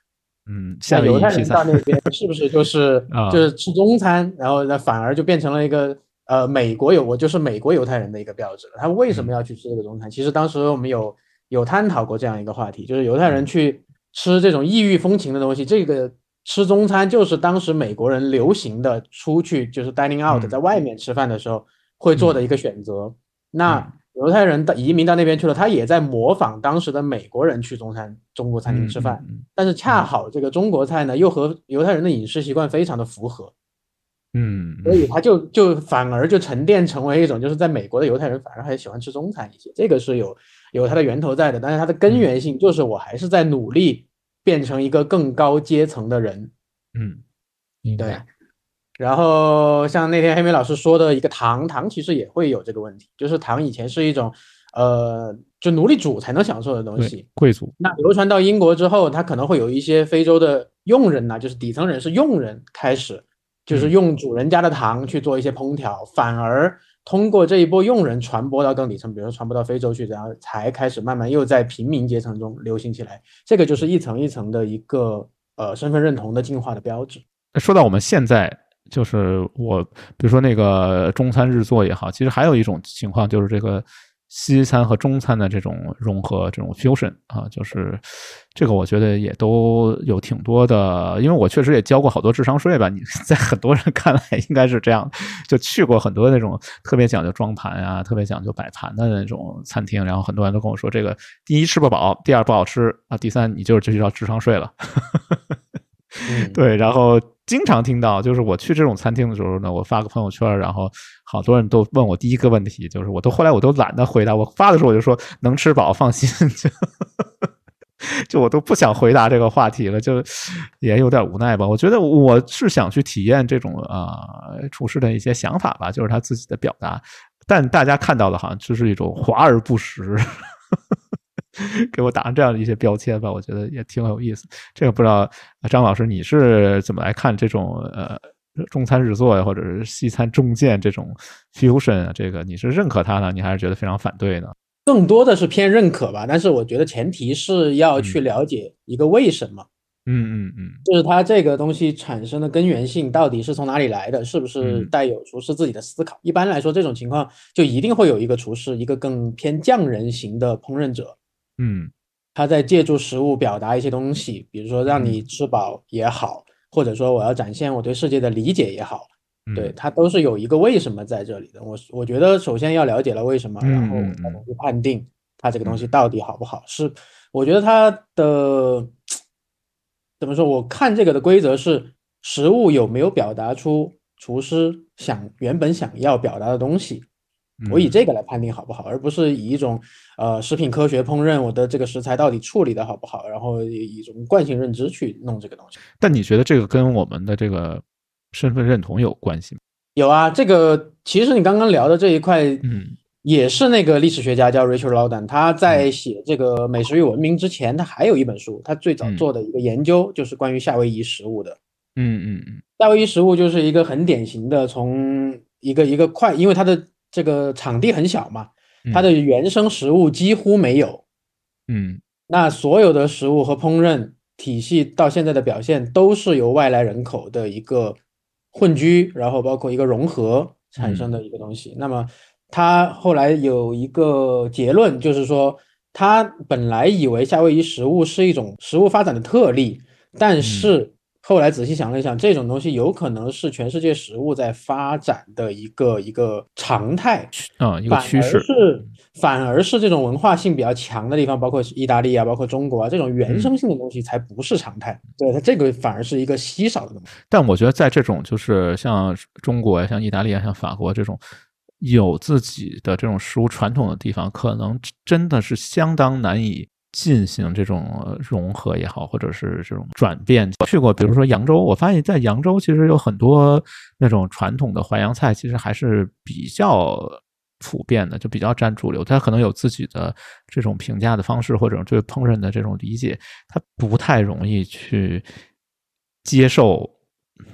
嗯，那夏威夷披犹太人到，那边是不是就是 *laughs* 啊就是吃中餐，然后那反而就变成了一个呃美国有我就是美国犹太人的一个标志了。他们为什嗯么要去吃这个中餐？其实当时我们有有探讨过这样一个话题，就是犹太人嗯去吃这种异域风情的东西，这个吃中餐就是当时美国人流行的出去就是 dining out 嗯在外面吃饭的时候会做的一个选择。那犹太人到移民到那边去了，他也在模仿当时的美国人去中餐中国餐厅吃饭。嗯但是恰好这个中国菜呢，又和犹太人的饮食习惯非常的符合，嗯，嗯所以他就就反而就沉淀成为一种，就是在美国的犹太人反而还喜欢吃中餐一些，这个是有有它的源头在的，但是它的根源性就是我还是在努力变成一个更高阶层的人，嗯，对白。。然后像那天黑莓老师说的一个糖，糖其实也会有这个问题，就是糖以前是一种，呃，就奴隶主才能享受的东西，，贵族，那流传到英国之后，它可能会有一些非洲的佣人呐、就是底层人是佣人开始，就是嗯用主人家的糖去做一些烹调，反而通过这一波佣人传播到更底层，比如说传播到非洲去，然后才开始慢慢又在平民阶层中流行起来。这个就是一层一层的一个呃身份认同的进化的标志。说到我们现在，就是我，比如说那个中餐日做也好，其实还有一种情况就是这个西餐和中餐的这种融合，这种 fusion 啊，就是这个我觉得也都有挺多的，因为我确实也交过好多智商税吧。你在很多人看来应该是这样，就去过很多那种特别讲究装盘啊、特别讲究摆盘的那种餐厅，然后很多人都跟我说，这个第一吃不饱，第二不好吃啊，第三你就是这就叫智商税了。*laughs* 对，然后经常听到，就是我去这种餐厅的时候呢，我发个朋友圈，然后好多人都问我第一个问题，就是我都后来我都懒得回答，我发的时候我就说能吃饱，放心，*laughs* 就就我都不想回答这个话题了，就也有点无奈吧。我觉得我是想去体验这种啊、厨师的一些想法吧，就是他自己的表达，但大家看到的好像就是一种华而不实。给我打上这样的一些标签吧，我觉得也挺有意思。这个不知道呃张老师你是怎么来看这种呃中餐日做呀，或者是西餐中建这种 fusion 啊？这个你是认可它呢，你还是觉得非常反对呢？更多的是偏认可吧，但是我觉得前提是要去嗯了解一个为什么。嗯嗯嗯就是它这个东西产生的根源性到底是从哪里来的？是不是嗯带有厨师自己的思考？一般来说，这种情况就一定会有一个厨师，一个更偏匠人型的烹饪者，嗯他在借助食物表达一些东西，比如说让你吃饱也好，或者说我要展现我对世界的理解也好，嗯，对，他都是有一个为什么在这里的。我我觉得首先要了解了为什么，然后嗯嗯才能去判定它这个东西到底好不好。是，我觉得它的怎么说？我看这个的规则是食物有没有表达出厨师想原本想要表达的东西。我以嗯这个来判定好不好，而不是以一种呃食品科学烹饪我的这个食材到底处理的好不好，然后以一种惯性认知去弄这个东西。但你觉得这个跟我们的这个身份认同有关系吗？有啊，这个其实你刚刚聊的这一块，嗯也是那个历史学家叫 Richard Laudan，他在写这个美食与文明之前，他还有一本书，他最早嗯做的一个研究就是关于夏威夷食物的。嗯嗯嗯夏威夷食物就是一个很典型的从一个一个快，因为它的这个场地很小嘛，嗯，它的原生食物几乎没有。嗯那所有的食物和烹饪体系到现在的表现，都是由外来人口的一个混居，然后包括一个融合产生的一个东西。那么他后来有一个结论，就是说他本来以为夏威夷食物是一种食物发展的特例，但是后来仔细想了一想，这种东西有可能是全世界食物在发展的一个一个常态。啊，一个趋势，是反而是这种文化性比较强的地方，包括意大利啊，包括中国啊，这种原生性的东西才不是常态。对它这个反而是一个稀少的东西。但我觉得在这种就是像中国呀、像意大利啊、像法国这种有自己的这种食物传统的地方，可能真的是相当难以进行这种融合也好，或者是这种转变。去过，比如说扬州，我发现在扬州其实有很多那种传统的淮扬菜，其实还是比较普遍的，就比较占主流。它可能有自己的这种评价的方式，或者对烹饪的这种理解，它不太容易去接受。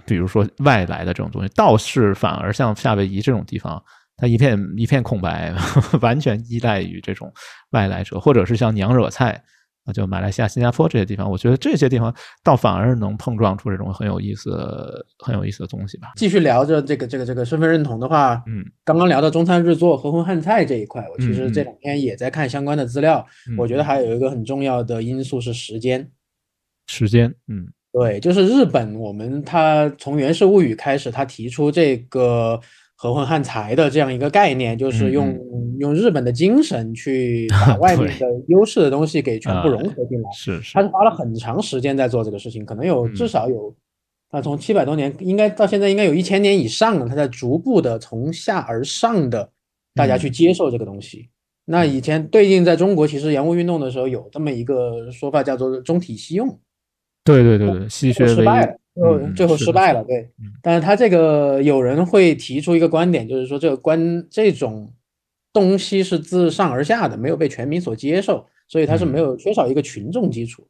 比如说外来的这种东西，倒是反而像夏威夷这种地方，它一片一片空白，*laughs* 完全依赖于这种外来者，或者是像娘惹菜啊，就马来西亚、新加坡这些地方，我觉得这些地方倒反而能碰撞出这种很有意思、很有意思的东西吧。继续聊着这个这个这个身份认同的话，嗯，刚刚聊到中餐日做、和荤汉菜这一块，我其实这两天也在看相关的资料，嗯我觉得还有一个很重要的因素是时间。时间，嗯对，就是日本，我们它从《源氏物语》开始，它提出这个和混汉才的这样一个概念，就是嗯用、用日本的精神去把 *laughs* 外面的优势的东西给全部啊融合进来。是是他是花了很长时间在做这个事情，可能有嗯至少有，他从七百多年，应该到现在应该有一千年以上了，他在逐步的从下而上的大家去嗯接受这个东西。那以前最近在中国，其实洋务运动的时候有这么一个说法，叫做中体西用。对对对对，稀缺唯一最后最后失败了，对嗯。但是他这个有人会提出一个观点，就是说这个观这种东西是自上而下的，没有被全民所接受，所以它是没有缺少一个群众基础。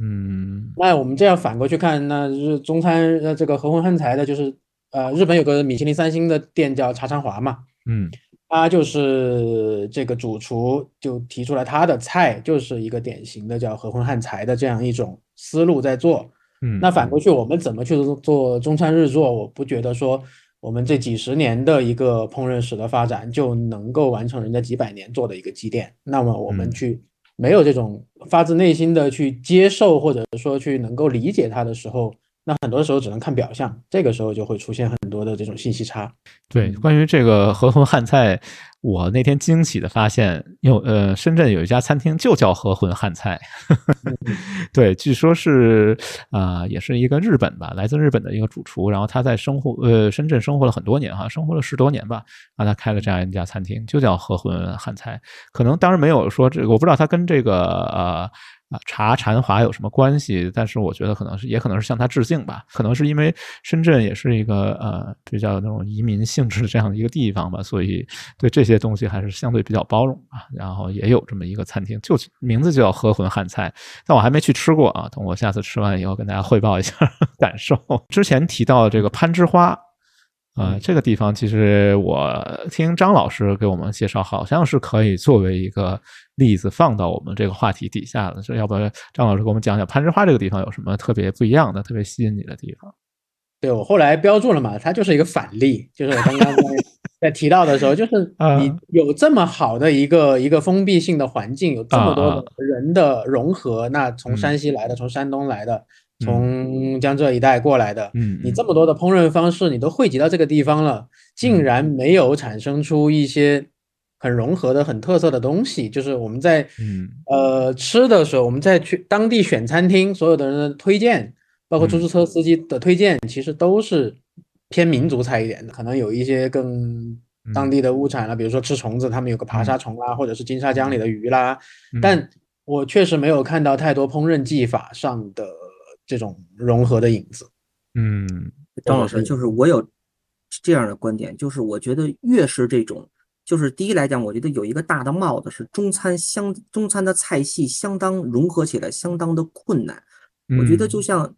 嗯那我们这样反过去看，那日中餐呃这个和混汉才的，就是呃日本有个米其林三星的店叫茶昌华嘛，嗯他就是这个主厨就提出来他的菜就是一个典型的叫和混汉才的这样一种思路在做。嗯，那反过去，我们怎么去做做中餐日做？我不觉得说我们这几十年的一个烹饪史的发展就能够完成人家几百年做的一个积淀。那么我们嗯去没有这种发自内心的去接受，或者说去能够理解它的时候，那很多时候只能看表象，这个时候就会出现很多的这种信息差。对，关于这个和魂汉菜，我那天惊喜的发现，有呃，深圳有一家餐厅就叫和魂汉菜，*laughs* 对，据说是啊、也是一个日本吧，来自日本的一个主厨，然后他在生活呃深圳生活了很多年哈，生活了十多年吧，然后他开了这样一家餐厅，就叫和魂汉菜，可能当然没有说这个，我不知道他跟这个呃。啊，茶禅华有什么关系？但是我觉得可能是，也可能是向他致敬吧。可能是因为深圳也是一个呃比较那种移民性质这样的一个地方吧，所以对这些东西还是相对比较包容啊。然后也有这么一个餐厅，就名字就叫和魂汉菜，但我还没去吃过啊。等我下次吃完以后跟大家汇报一下 *laughs* 感受。之前提到的这个攀枝花。呃，这个地方其实我听张老师给我们介绍，好像是可以作为一个例子放到我们这个话题底下的。所以要不要张老师给我们讲讲攀枝花这个地方有什么特别不一样的、特别吸引你的地方？对我后来标注了嘛，它就是一个反例，就是我刚刚在在提到的时候，就是你啊有这么好的一个一个封闭性的环境，有这么多人的融合，那从嗯山西来的，从山东来的，从江浙一带过来的，嗯，你这么多的烹饪方式，你都汇集到这个地方了，竟嗯。然没有产生出一些很融合的、很特色的东西。就是我们在嗯。呃吃的时候，我们在去当地选餐厅，所有的人的推荐，包括出嗯。租车司机的推荐，其实都是偏民族菜一点的，可能有一些更当嗯地的物产了，比如说吃虫子，他们有个爬沙虫啦，或者是金沙江里的鱼啦，嗯。但我确实没有看到太多烹饪技法上的这种融合的影子。嗯张老师，就是我有这样的观点，就是我觉得越是这种，就是第一来讲，我觉得有一个大的帽子是中餐相中餐的菜系相当融合起来相当的困难。我觉得嗯就像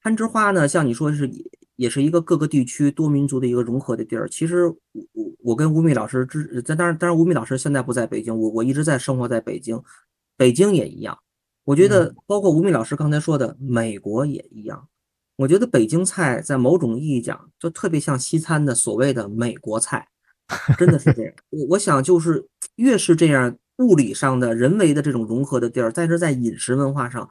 攀枝花呢，像你说是也也是一个各个地区多民族的一个融合的地儿。其实我我我跟吴敏老师之，当然当然吴敏老师现在不在北京，我我一直在生活在北京，北京也一样。我觉得包括吴敏老师刚才说的，美国也一样。我觉得北京菜在某种意义讲，就特别像西餐的所谓的美国菜，*laughs* 真的是这样。我我想就是越是这样物理上的人为的这种融合的地儿，但是在饮食文化上，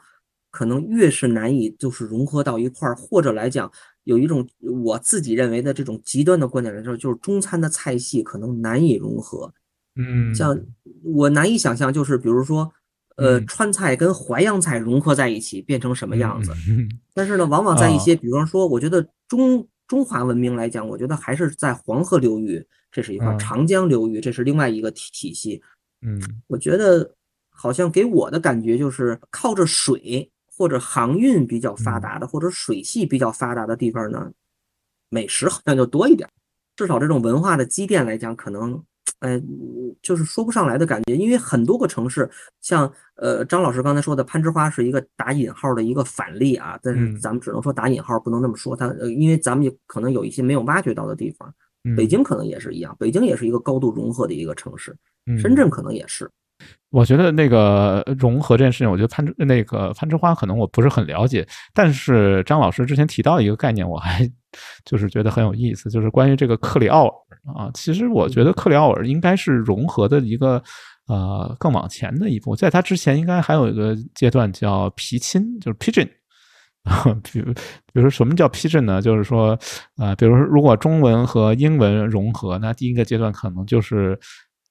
可能越是难以就是融合到一块儿，或者来讲有一种我自己认为的这种极端的观点来说，就是中餐的菜系可能难以融合。嗯，像我难以想象，就是比如说，呃，嗯川菜跟淮扬菜融合在一起变成什么样子。嗯 *laughs* 但是呢，往往在一些，比方说，我觉得中中华文明来讲，我觉得还是在黄河流域，这是一块长江流域，这是另外一个体体系。嗯我觉得好像给我的感觉就是靠着水或者航运比较发达的，或者水系比较发达的地方呢，美食好像就多一点儿。至少这种文化的积淀来讲，可能，呃，就是说不上来的感觉。因为很多个城市，像呃张老师刚才说的攀枝花是一个打引号的一个反例啊，但是嗯咱们只能说打引号，不能那么说它，呃，因为咱们也可能有一些没有挖掘到的地方。嗯，北京可能也是一样，北京也是一个高度融合的一个城市，嗯深圳可能也是。我觉得那个融合这件事情，我觉得攀枝那个攀枝花可能我不是很了解，但是张老师之前提到一个概念，我还就是觉得很有意思，就是关于这个克里奥尔啊。其实我觉得克里奥尔应该是融合的一个呃更往前的一步，在它之前应该还有一个阶段叫皮亲，就是 pigeon。*laughs* 比如，比如说什么叫 pigeon 呢？就是说，啊，比如说，如果中文和英文融合，那第一个阶段可能就是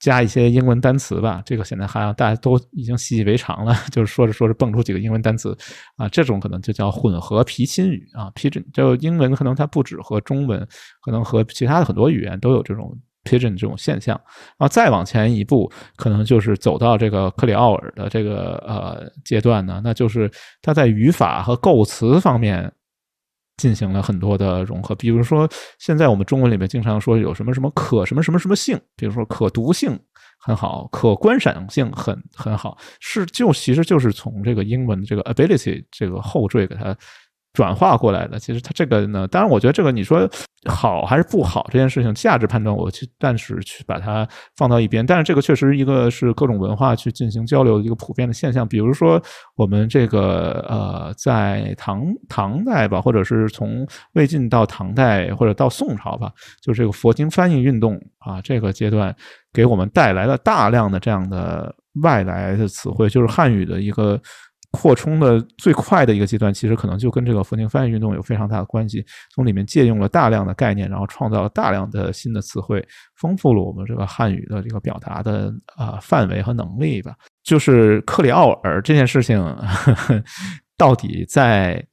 加一些英文单词吧。这个现在好像大家都已经习以为常了，*laughs* 就是说着说着蹦出几个英文单词啊，这种可能就叫混合皮亲语啊，pigeon。就英文可能它不止和中文，可能和其他的很多语言都有这种 pigeon 这种现象。然后再往前一步，可能就是走到这个克里奥尔的这个呃阶段呢，那就是它在语法和构词方面进行了很多的融合。比如说，现在我们中文里面经常说有什么什么可什么什么什么性，比如说可读性很好，可观赏性很很好，是就其实就是从这个英文的这个 ability 这个后缀给它。转化过来的，其实它这个呢，当然我觉得这个你说好还是不好这件事情，价值判断我去暂时去把它放到一边。但是这个确实一个是各种文化去进行交流的一个普遍的现象。比如说我们这个呃，在唐唐代吧，或者是从魏晋到唐代或者到宋朝吧，就这个佛经翻译运动啊，这个阶段给我们带来了大量的这样的外来的词汇，就是汉语的一个。扩充的最快的一个阶段，其实可能就跟这个佛经翻译运动有非常大的关系。从里面借用了大量的概念，然后创造了大量的新的词汇，丰富了我们这个汉语的这个表达的啊、呃、范围和能力吧。就是克里奥尔这件事情，呵 *laughs* 呵到底在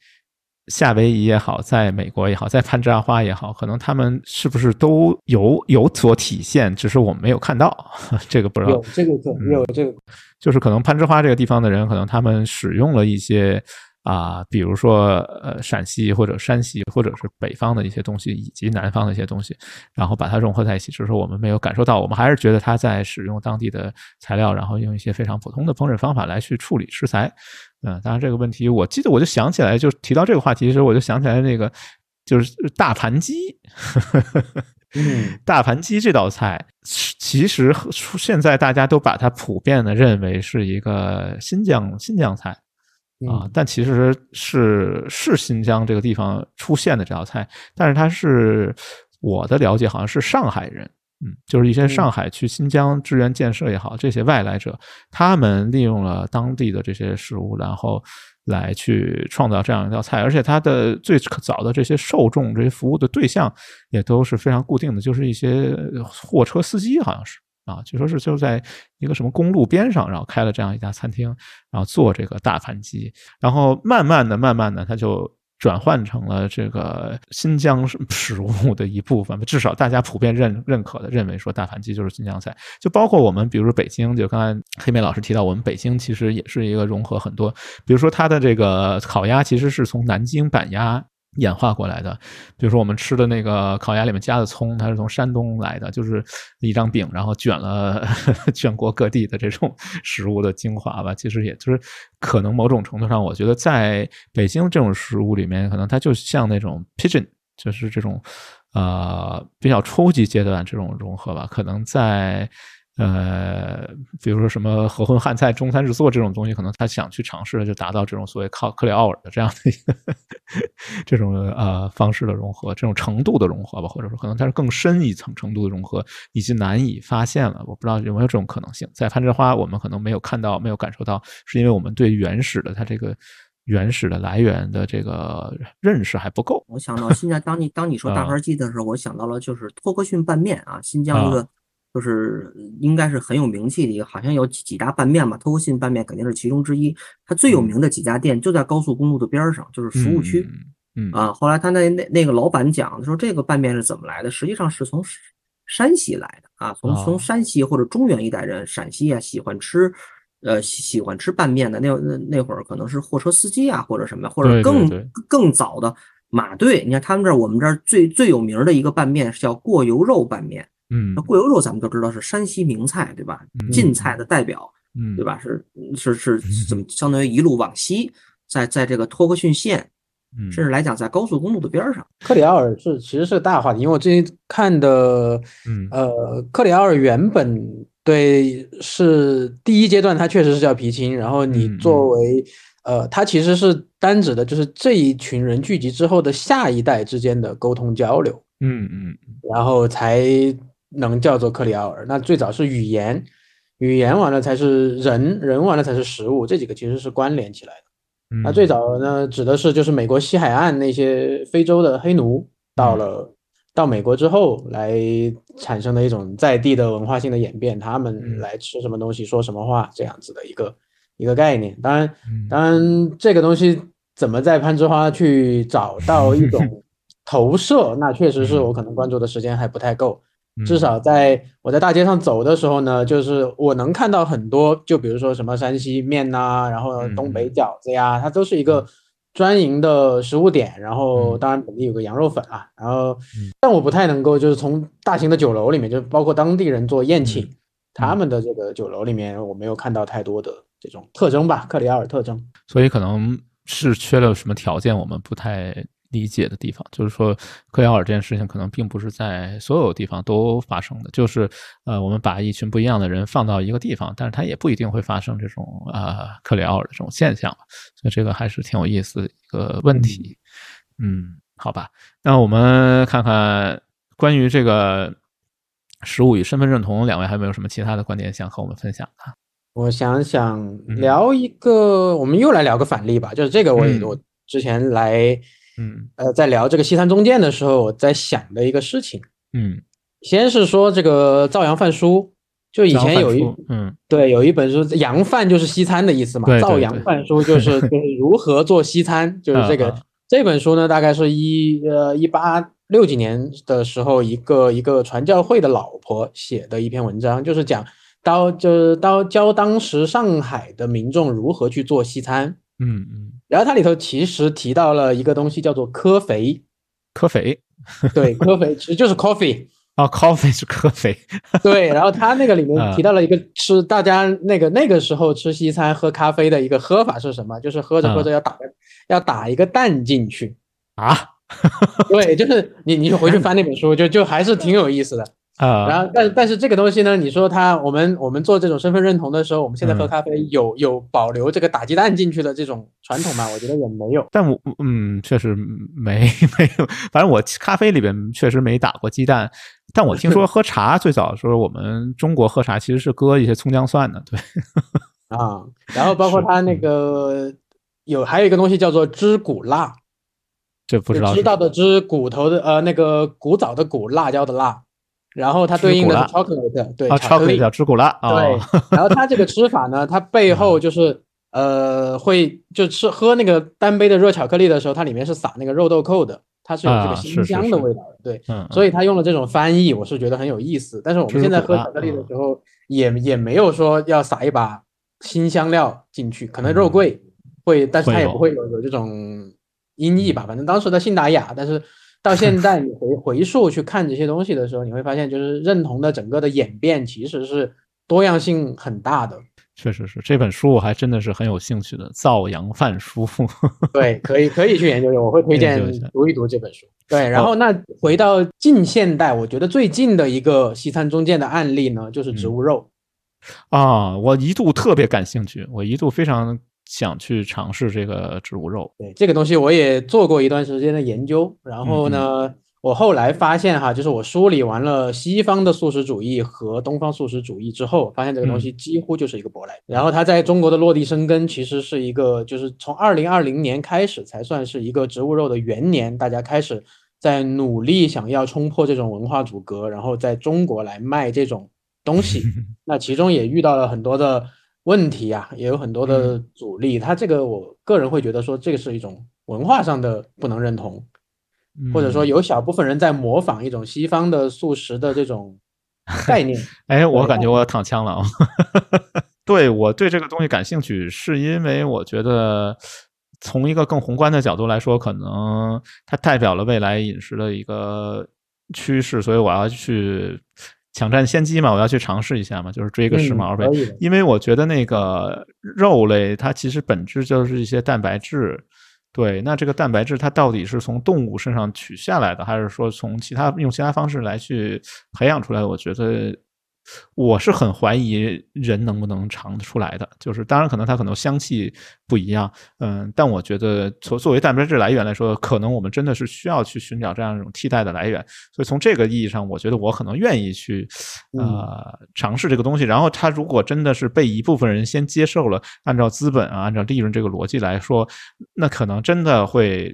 夏威夷也好，在美国也好，在攀枝花也好，可能他们是不是都有有所体现，只是我们没有看到。*laughs* 这个不知道。有这个可有这个。就是可能攀枝花这个地方的人，可能他们使用了一些啊，比如说呃陕西或者山西或者是北方的一些东西，以及南方的一些东西，然后把它融合在一起。只是我们没有感受到，我们还是觉得他在使用当地的材料，然后用一些非常普通的烹饪方法来去处理食材。嗯，当然这个问题，我记得我就想起来，就提到这个话题的时候，我就想起来那个就是大盘鸡。嗯，*laughs* 大盘鸡这道菜，其实现在大家都把它普遍的认为是一个新疆新疆菜啊，但其实是是新疆这个地方出现的这道菜，但是它是我的了解好像是上海人，嗯，就是一些上海去新疆支援建设也好，这些外来者，他们利用了当地的这些食物，然后。来去创造这样一道菜，而且它的最早的这些受众、这些服务的对象也都是非常固定的，就是一些货车司机，好像是啊，据说是就在一个什么公路边上，然后开了这样一家餐厅，然后做这个大盘鸡，然后慢慢的、慢慢的，他就转换成了这个新疆食物的一部分，至少大家普遍认认可的认为说大盘鸡就是新疆菜，就包括我们，比如说北京，就刚才黑妹老师提到，我们北京其实也是一个融合很多，比如说它的这个烤鸭其实是从南京板鸭。演化过来的，比如说我们吃的那个烤鸭里面加的葱，它是从山东来的，就是一张饼，然后卷了 *laughs* 全国各地的这种食物的精华吧。其实也就是可能某种程度上，我觉得在北京这种食物里面，可能它就像那种 pigeon，就是这种呃比较初级阶段这种融合吧。可能在呃，比如说什么河混汉菜、中餐制作这种东西，可能他想去尝试的就达到这种所谓靠克里奥尔的这样的一个这种呃方式的融合，这种程度的融合吧，或者说可能它是更深一层程度的融合，已经难以发现了。我不知道有没有这种可能性。在攀枝花，我们可能没有看到、没有感受到，是因为我们对原始的它这个原始的来源的这个认识还不够。我想到现在，当你当你说大盘鸡的时候，我想到了就是托克逊拌面啊，新疆一个。就是应该是很有名气的一个，好像有几几大拌面嘛，托克逊拌面肯定是其中之一。它最有名的几家店就在高速公路的边上，就是服务区。嗯啊。后来他那那那个老板讲说，这个拌面是怎么来的？实际上是从山西来的啊，从哦从山西或者中原一带人，陕西啊喜欢吃。呃，喜喜欢吃拌面的那那那会儿可能是货车司机啊，或者什么，或者更对更早的马队。你看他们这儿，我们这儿最最有名的一个拌面是叫过油肉拌面。嗯那过油肉咱们都知道是山西名菜，对吧？嗯晋菜的代表，嗯，对？吧？是是是怎么相当于一路往西，在在这个托克逊县，嗯，甚至来讲在高速公路的边儿上。克里奥尔是其实是个大话题，因为我最近看的，嗯呃，克里奥尔原本对是第一阶段，它确实是叫皮青，然后你嗯作为呃，它其实是单指的就是这一群人聚集之后的下一代之间的沟通交流，嗯嗯然后才能叫做克里奥尔。那最早是语言，语言完了才是人，人完了才是食物，这几个其实是关联起来的。嗯，那最早呢，指的是就是美国西海岸那些非洲的黑奴到了到美国之后来产生的一种在地的文化性的演变，他嗯们来吃什么东西说什么话这样子的一个一个概念。当然，嗯当然这个东西怎么在攀枝花去找到一种投射，那确实是我可能关注的时间还不太够。至嗯少在我在大街上走的时候呢，就是我能看到很多，就比如说什么山西面呐、然后东北嗯饺子呀，它都是一个专营的食物点。然后嗯当然本地有个羊肉粉啊，然后嗯但我不太能够就是从大型的酒楼里面，就包括当地人做宴请，嗯他们的这个酒楼里面，我没有看到太多的这种特征吧，克里奥尔特征。所以可能是缺了什么条件，我们不太理解的地方。就是说，克里奥尔这件事情可能并不是在所有地方都发生的，就是呃，我们把一群不一样的人放到一个地方，但是它也不一定会发生这种呃克里奥尔的这种现象，所以这个还是挺有意思的一个问题。嗯，好吧，那我们看看关于这个食物与身份认同，两位还有没有什么其他的观点想和我们分享的？我想想嗯聊一个，我们又来聊个反例吧，就是这个我嗯我之前来。嗯。呃，在聊这个西餐中间的时候，我在想的一个事情，嗯，先是说这个造洋饭书，就以前有一嗯。对有一本书，洋饭就是西餐的意思嘛，对对对造洋饭书就是 *laughs* 就是如何做西餐，就是这个这本书呢，大概是一呃一八六几年的时候，一个一个传教会的老婆写的一篇文章，就是讲到就是到教当时上海的民众如何去做西餐。嗯嗯，然后它里头其实提到了一个东西，叫做科肥。科肥对，科肥其实就是 coffee。啊，coffee 是科肥，*laughs* 对，然后它那个里面啊提到了一个吃大家那个那个时候吃西餐喝咖啡的一个喝法是什么？就是喝着喝着要打个、要打一个蛋进去。啊 *laughs* 对，就是你你回去翻那本书，就就还是挺有意思的。啊，然后，但但是这个东西呢，你说它我们我们做这种身份认同的时候，我们现在喝嗯。咖啡有有保留这个打鸡蛋进去的这种传统吗？我觉得也没有。但我嗯，确实没 *laughs* 没有，反正我咖啡里边确实没打过鸡蛋，但我听说喝茶最早的时候，我们中国喝茶其实是搁一些葱姜蒜的，对，*laughs* 啊，然后包括是它那嗯个有还有一个东西叫做知骨辣，这不知道知道的知，骨头的呃那个古早的古，辣椒的辣，然后它对应的是知 chocolate，对啊巧克力。对哦，，然后它这个吃法呢，它背后就是呃会就吃喝那个单杯的热巧克力的时候，它里面是撒那个肉豆蔻的，它是有这啊个是是辛香的是。味道的，对，嗯，所以它用了这种翻译，我是觉得很有意思。但是我们现在喝巧克力的嗯。时候，也也没有说要撒一把新香料进去，可能肉嗯。桂会，但是它也不会有有这种音译吧。反正当时的信达雅，但是 *laughs* 到现在你回回溯去看这些东西的时候，你会发现，就是认同的整个的演变其实是多样性很大的。确实是这本书我还真的是很有兴趣的，《造洋饭书》对，可以可以去研究，我会推荐读一读这本书。*laughs* 对，然后那回到近现代，我觉得最近的一个西餐中间的案例呢，就是植物肉。啊，我一度特别感兴趣，我一度非常想去尝试这个植物肉，对这个东西，我也做过一段时间的研究。然后呢，我后来发现哈，就是我梳理完了西方的素食主义和东方素食主义之后，发现这个东西几乎就是一个舶来。然后它在中国的落地生根，其实是一个，就是从二零二零年开始才算是一个植物肉的元年，大家开始在努力想要冲破这种文化阻隔，然后在中国来卖这种东西。*laughs* 那其中也遇到了很多的问题啊，也有很多的阻力。它这个我个人会觉得说，这个是一种文化上的不能认同，或者说嗯有小部分人在模仿一种西方的素食的这种 *laughs* 概念。哎，我感觉我躺枪了啊！*laughs* 对我对这个东西感兴趣，是因为我觉得从一个更宏观的角度来说，可能它代表了未来饮食的一个趋势，所以我要去抢占先机嘛，我要去尝试一下嘛，就是追个时嗯髦呗。因为我觉得那个肉类它其实本质就是一些蛋白质。对，那这个蛋白质它到底是从动物身上取下来的，还是说从其他用其他方式来去培养出来的？我觉得我是很怀疑人能不能尝得出来的。就是当然可能它可能香气不一样，嗯，但我觉得作作为蛋白质来源来说，可能我们真的是需要去寻找这样一种替代的来源。所以从这个意义上，我觉得我可能愿意去呃尝试这个东西。然后它如果真的是被一部分人先接受了，按照资本啊，按照利润这个逻辑来说，那可能真的会。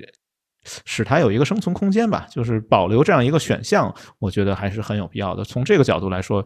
使它有一个生存空间吧，就是保留这样一个选项，我觉得还是很有必要的。从这个角度来说，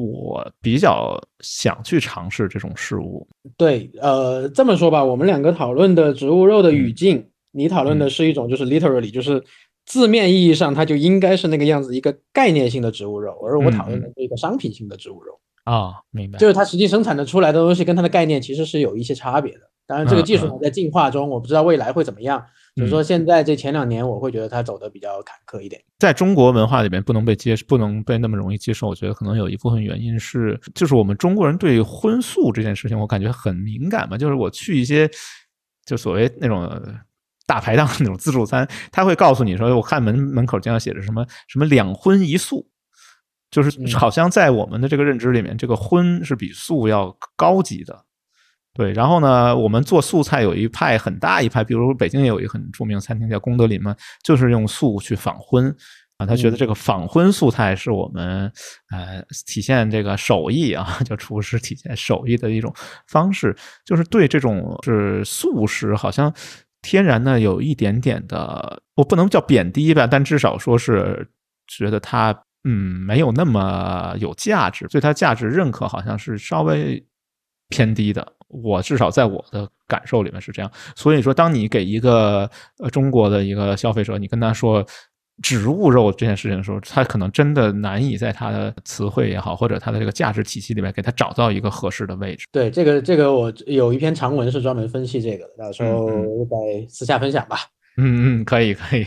我比较想去尝试这种事物。对，呃，这么说吧，我们两个讨论的植物肉的语境，你讨论的是一种就是 literally，就是字面意义上它就应该是那个样子一个概念性的植物肉，而我讨论的是一个商品性的植物肉，啊、明白。就是它实际生产的出来的东西跟它的概念其实是有一些差别的。当然，这个技术嗯还在进化中，我不知道未来会怎么样。就是说，现在这前两年，我会觉得它走的比较坎坷一点。在中国文化里面不能被接，不能被那么容易接受。我觉得可能有一部分原因是，就是我们中国人对荤素这件事情，我感觉很敏感嘛。就是我去一些就所谓那种大排档那种自助餐，他会告诉你说，我看门门口经常写着什么什么两荤一素，就是嗯。好像在我们的这个认知里面，这个荤是比素要高级的。对，然后呢，我们做素菜有一派很大一派，比如北京也有一个很著名的餐厅叫功德林嘛，就是用素去仿荤。啊，他觉得这个仿荤素菜是我们呃体现这个手艺啊，*laughs* 叫厨师体现手艺的一种方式，就是对这种是素食好像天然的有一点点的，我不能叫贬低吧，但至少说是觉得它嗯没有那么有价值，对它价值认可好像是稍微偏低的。我至少在我的感受里面是这样，所以说，当你给一个呃中国的一个消费者，你跟他说植物肉这件事情的时候，他可能真的难以在他的词汇也好，或者他的这个价值体系里面给他找到一个合适的位置。对，这个这个我有一篇长文是专门分析这个的，到时候嗯在私下分享吧。嗯嗯，可以可以，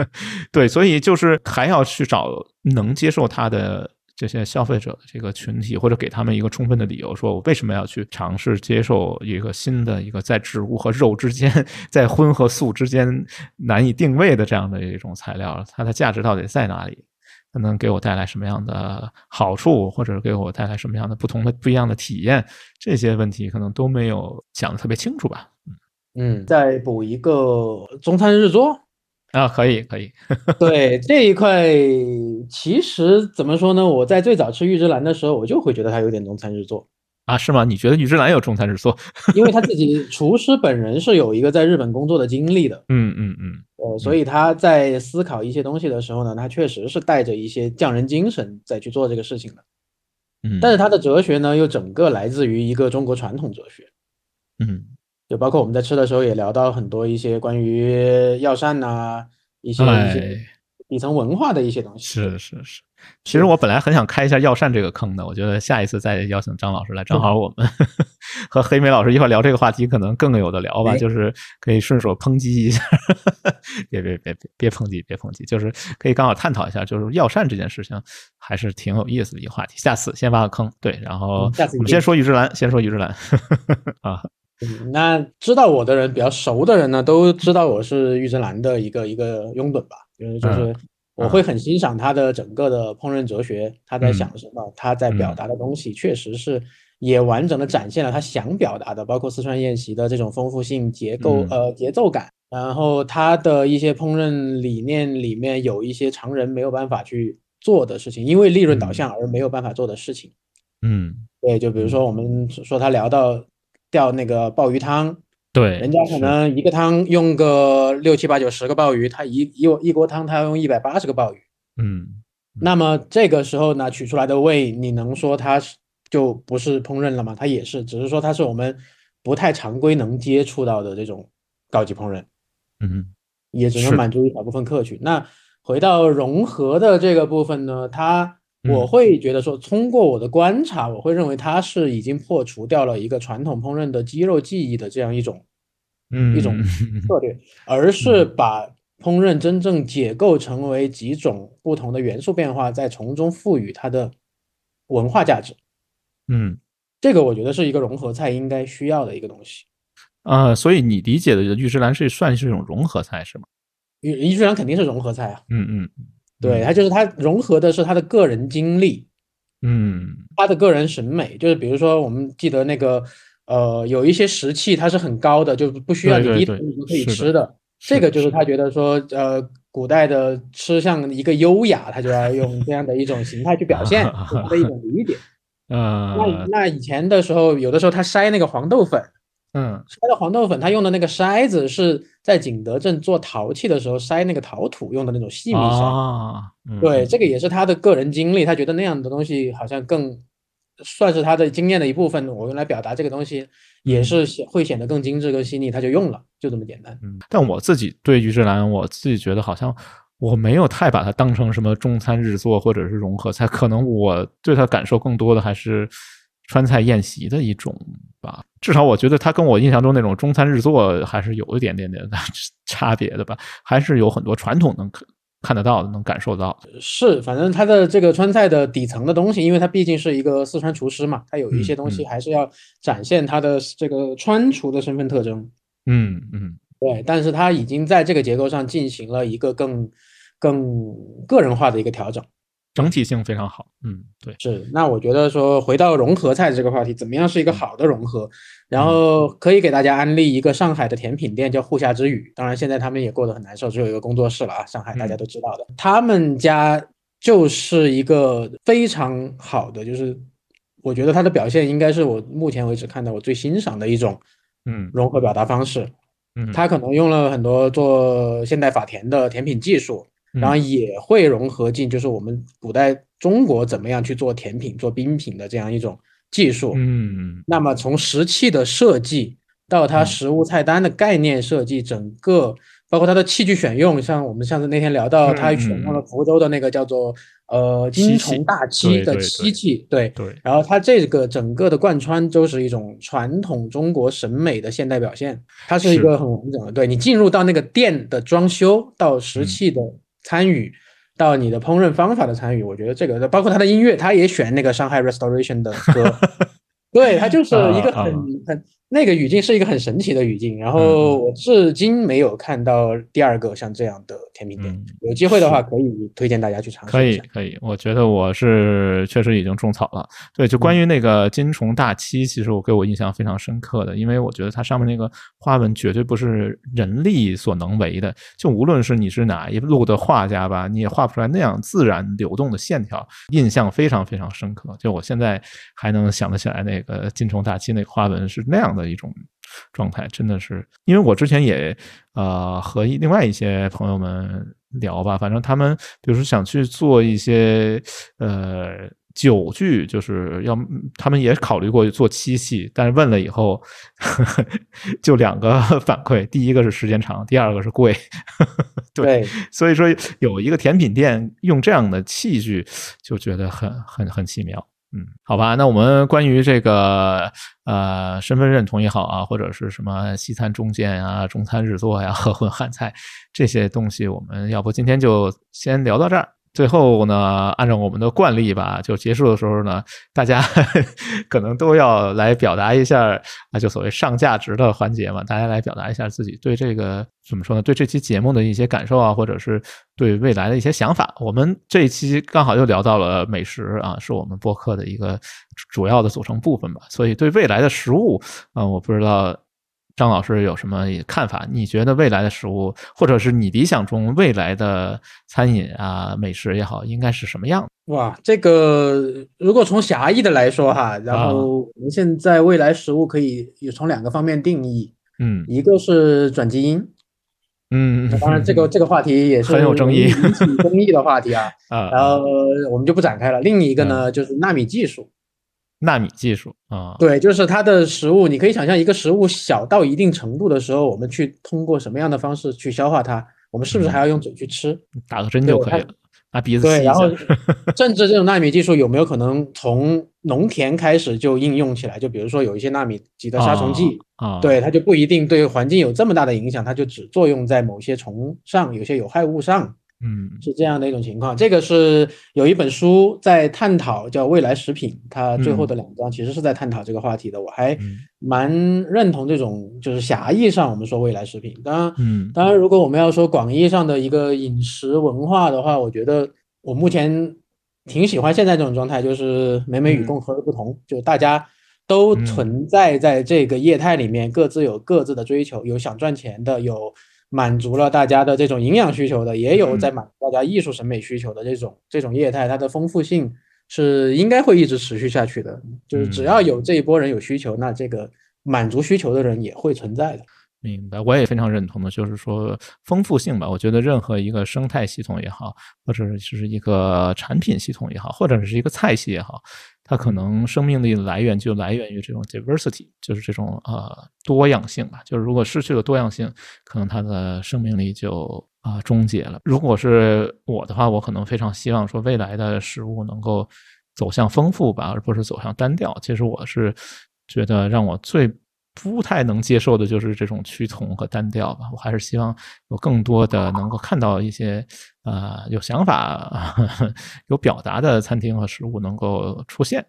*laughs* 对，所以就是还要去找能接受他的这些消费者的这个群体，或者给他们一个充分的理由，说我为什么要去尝试接受一个新的一个在植物和肉之间，在荤和素之间难以定位的这样的一种材料，它的价值到底在哪里？它能给我带来什么样的好处，或者给我带来什么样的不同的不一样的体验？这些问题可能都没有讲的特别清楚吧。嗯，再补一个中餐日桌。啊，可以可以，*laughs* 对这一块，其实怎么说呢？我在最早吃玉芝兰的时候，我就会觉得它有点中餐日做，啊，是吗？你觉得玉芝兰有中餐日做？*laughs* 因为他自己厨师本人是有一个在日本工作的经历的，嗯嗯嗯呃，所以他在思考一些东西的时候呢，他确实是带着一些匠人精神在去做这个事情的。嗯，但是他的哲学呢，又整个来自于一个中国传统哲学，嗯就包括我们在吃的时候也聊到很多一些关于药膳呐、一些一些哎，底层文化的一些东西。是是是。其实我本来很想开一下药膳这个坑的，我觉得下一次再邀请张老师来，正好我们和黑莓老师一块聊这个话题，可能更有的聊吧，哎就是可以顺手抨击一下，*laughs* 别别别别别抨击，别抨击，就是可以刚好探讨一下，就是药膳这件事情还是挺有意思的一个话题。下次先挖个坑，对，然后我们先说玉芝兰，先说玉芝兰 *laughs* 啊，嗯，那知道我的人比较熟的人呢，都知道我是玉芝兰的一个一个拥趸吧，就是就是我会很欣赏他的整个的烹饪哲学，他在想什么，他在表达的东西确实是也完整的展现了他想表达的，包括四川宴席的这种丰富性、结构嗯呃节奏感，然后他的一些烹饪理念里面有一些常人没有办法去做的事情，因为利润导向而没有办法做的事情。嗯，对，就比如说我们说他聊到钓那个鲍鱼汤，对，人家可能一个汤用个六七八九十个鲍鱼，他一一一锅汤他要用一百八十个鲍鱼，嗯那么这个时候呢取出来的味，你能说它是就不是烹饪了吗？它也是，只是说它是我们不太常规能接触到的这种高级烹饪。嗯也只能满足一小部分客群。那回到融合的这个部分呢，它嗯我会觉得说，通过我的观察，我会认为它是已经破除掉了一个传统烹饪的肌肉记忆的这样一种嗯一种策略，*laughs* 而是把烹饪真正解构成为几种不同的元素变化，再从中赋予它的文化价值。嗯这个我觉得是一个融合菜应该需要的一个东西。啊，所以你理解的玉芝兰是算是一种融合菜是吗？玉玉芝兰肯定是融合菜啊，嗯嗯对，他就是他融合的是他的个人经历，嗯。他的个人审美，就是比如说我们记得那个呃，有一些食器它是很高的，就不需要你低头你就可以吃的。这个就是他觉得说，呃，古代的吃像一个优雅，他就要用这样的一种形态去表现，*laughs* 的一种理解。*laughs* 那呃那以前的时候，有的时候他筛那个黄豆粉，嗯筛的黄豆粉，他用的那个筛子是在景德镇做陶器的时候筛那个陶土用的那种细密筛。啊，嗯对，这个也是他的个人经历，他觉得那样的东西好像更算是他的经验的一部分。我用来表达这个东西，也是显会显得更精致、更细腻，他就用了，就这么简单。嗯，但我自己对玉芝兰，我自己觉得好像我没有太把它当成什么中餐日做或者是融合菜，可能我对它感受更多的还是川菜宴席的一种吧。至少我觉得它跟我印象中那种中餐日做还是有一点点点的差别的吧，还是有很多传统能看看得到的，能感受到的。是，反正它的这个川菜的底层的东西，因为它毕竟是一个四川厨师嘛，它有一些东西嗯还是要展现它的这个川厨的身份特征。嗯嗯对，但是他已经在这个结构上进行了一个更更个人化的一个调整。整体性非常好。嗯，对，是，那我觉得说回到融合菜这个话题，怎么样是一个好的融合？然后可以给大家安利一个上海的甜品店，叫户下之语。当然，现在他们也过得很难受，只有一个工作室了啊。上海大家都知道的，他们家就是一个非常好的，就是我觉得它的表现应该是我目前为止看到我最欣赏的一种嗯融合表达方式。嗯，它可能用了很多做现代法甜的甜品技术，然后嗯也会融合进就是我们古代中国怎么样去做甜品、做冰品的这样一种技术。嗯那么从食器的设计到它嗯食物菜单的概念设计，整个包括它的器具选用，像我们上次那天聊到，嗯它选用了福州的那个叫做呃金虫大漆的漆器，对。对，然后它这个整个的贯穿都是一种传统中国审美的现代表现，它是一个很完整的。对你进入到那个店的装修，到食嗯器的参与，到你的烹饪方法的参与，我觉得这个包括他的音乐，他也选那个上海 Restoration 的歌，*laughs* 对，他就是一个很很那个语境是一个很神奇的语境。然嗯后我至今没有看到第二个像这样的甜品店嗯，有机会的话可以推荐大家去尝可试一下。以可以，我觉得我是确实已经种草了。对，就嗯关于那个金虫大漆，其实我给我印象非常深刻的，因为我觉得它上面那个花纹绝对不是人力所能为的。就无论是你是哪一路的画家吧，你也画不出来那样自然流动的线条，印象非常非常深刻。就我现在还能想得起来，那个金虫大漆那个花纹是那样的一种状态，真的是。因为我之前也呃和一另外一些朋友们聊吧，反正他们比如说想去做一些呃酒具，就是要他们也考虑过做漆器，但是问了以后，呵 *laughs* 呵就两个 *laughs* 反馈，第一个是时间长，第二个是贵。呵 *laughs* 对，对，所以说有一个甜品店用这样的器具，就觉得很很很奇妙。嗯，好吧，那我们关于这个呃身份认同也好啊，或者是什么西餐中建啊、中餐日做呀、*laughs* 和混汉菜这些东西，我们要不今天就先聊到这儿。最后呢，按照我们的惯例吧，就结束的时候呢，大家 *laughs* 可能都要来表达一下啊，就所谓上价值的环节嘛，大家来表达一下自己对这个怎么说呢？对这期节目的一些感受啊，或者是对未来的一些想法。我们这一期刚好又聊到了美食啊，是我们播客的一个主要的组成部分吧。所以对未来的食物啊，我不知道张老师有什么看法？你觉得未来的食物，或者是你理想中未来的餐饮啊、美食也好，应该是什么样？哇，这个如果从狭义的来说哈，然啊后我们现在未来食物可以有从两个方面定义，嗯一个是转基因，嗯，当然这个 *laughs* 这个话题也是很有争议引起争议的话题啊，*laughs* 啊，然后我们就不展开了。另一个呢就是纳米技术，纳米技术啊，对，就是它的食物，你可以想象一个食物小到一定程度的时候，我们去通过什么样的方式去消化它？我们是不是还要用嘴去吃？打个针就可以了，拿鼻子吸对，然后。*laughs* 甚至这种纳米技术有没有可能从农田开始就应用起来？就比如说有一些纳米级的杀虫剂，啊，对，它就不一定对环境有这么大的影响，它就只作用在某些虫上，有些有害物上。嗯是这样的一种情况。这个是有一本书在探讨，叫《未来食品》，它最后的两章其实是在探讨这个话题的。我还嗯蛮认同这种，就是狭义上我们说未来食品。当然，嗯当然，如果我们要说广义上的一个饮食文化的话，我觉得我目前挺喜欢现在这种状态，就是美美与共和而不同，就大家都嗯存在在这个业态里面，各自有各自的追求，有想赚钱的，有满足了大家的这种营养需求的，也有在满足大家艺术审美需求的这种这种业态，它的丰富性是应该会一直持续下去的。就是只要有这一波人有需求，那这个满足需求的人也会存在的。明白，我也非常认同的，就是说丰富性吧。我觉得任何一个生态系统也好，或者是一个产品系统也好，或者是一个菜系也好，它可能生命力的来源就来源于这种 diversity，就是这种呃多样性吧。就是如果失去了多样性，可能它的生命力就啊、终结了。如果是我的话，我可能非常希望说未来的食物能够走向丰富吧，而不是走向单调。其实我是觉得让我最不太能接受的就是这种趋同和单调吧。我还是希望有更多的能够看到一些呃有想法、*laughs* 有表达的餐厅和食物能够出现。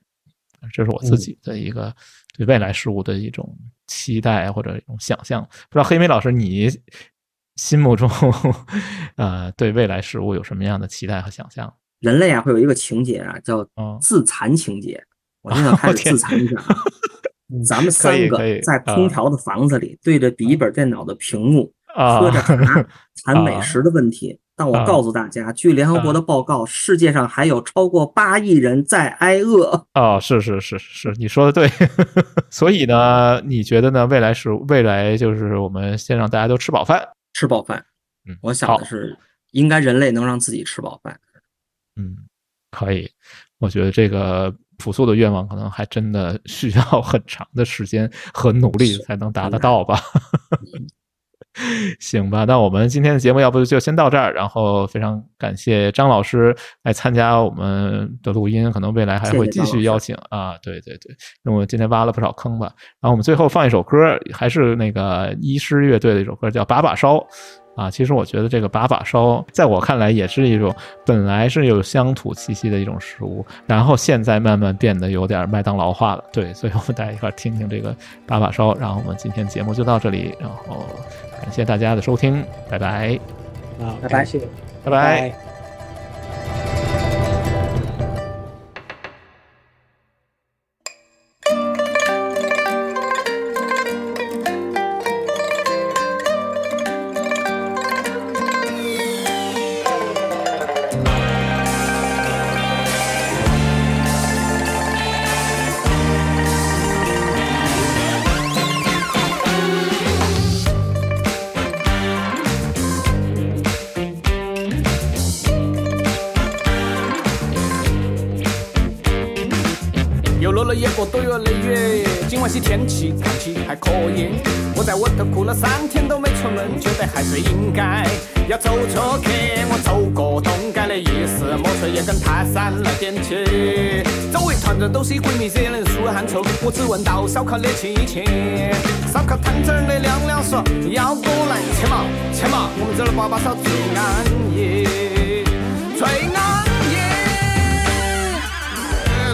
这是我自己的一个对未来事物的一种期待或者一种想象。不知道黑莓老师你心目中 *laughs* 呃对未来事物有什么样的期待和想象？人类啊会有一个情节啊，叫嗯自残情节。我现在开始自残一下啊。*laughs* 咱们三个在空调的房子里，对着笔记本电脑的屏幕，啊喝着茶，谈美食的问题。但我啊告诉大家，据联合国的报告，世界上还有超过八亿人在挨饿。哦，是是是是，你说的对。*laughs* 所以呢，你觉得呢？未来是未来就是我们先让大家都吃饱饭。吃饱饭嗯，我想的是，应该人类能让自己吃饱饭。嗯，可以。我觉得这个朴素的愿望可能还真的需要很长的时间和努力才能达得到吧。*laughs* *laughs* 行吧，那我们今天的节目要不就先到这儿，然后非常感谢张老师来参加我们的录音，可能未来还会继续邀请啊，对对对，那我今天挖了不少坑吧，然后我们最后放一首歌，还是那个医师乐队的一首歌，叫《把把烧》。啊，其实我觉得这个把把烧，在我看来也是一种本来是有乡土气息的一种食物，然后现在慢慢变得有点麦当劳化了。对，所以我们大家一块儿听听这个把把烧。然后我们今天节目就到这里，然后感谢大家的收听，拜拜，啊，拜拜谢谢，拜拜。拜。都是鬼迷，惹人出汗臭。我只闻到烧烤的气息，烧烤摊子儿的亮亮说要过来切嘛切嘛，我们这儿的粑粑烧最安逸，最安逸。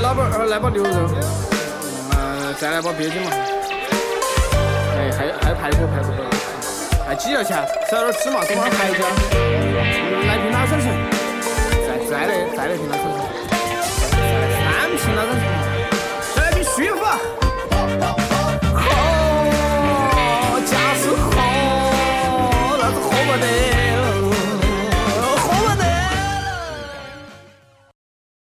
老板儿，来把牛肉，呃，再来把鳖筋嘛。哎，还有还有排骨，排骨。哎，几要钱？少点芝麻，多点海椒。来瓶老酸水。再再来再来瓶老酸水。再来三瓶老酸水。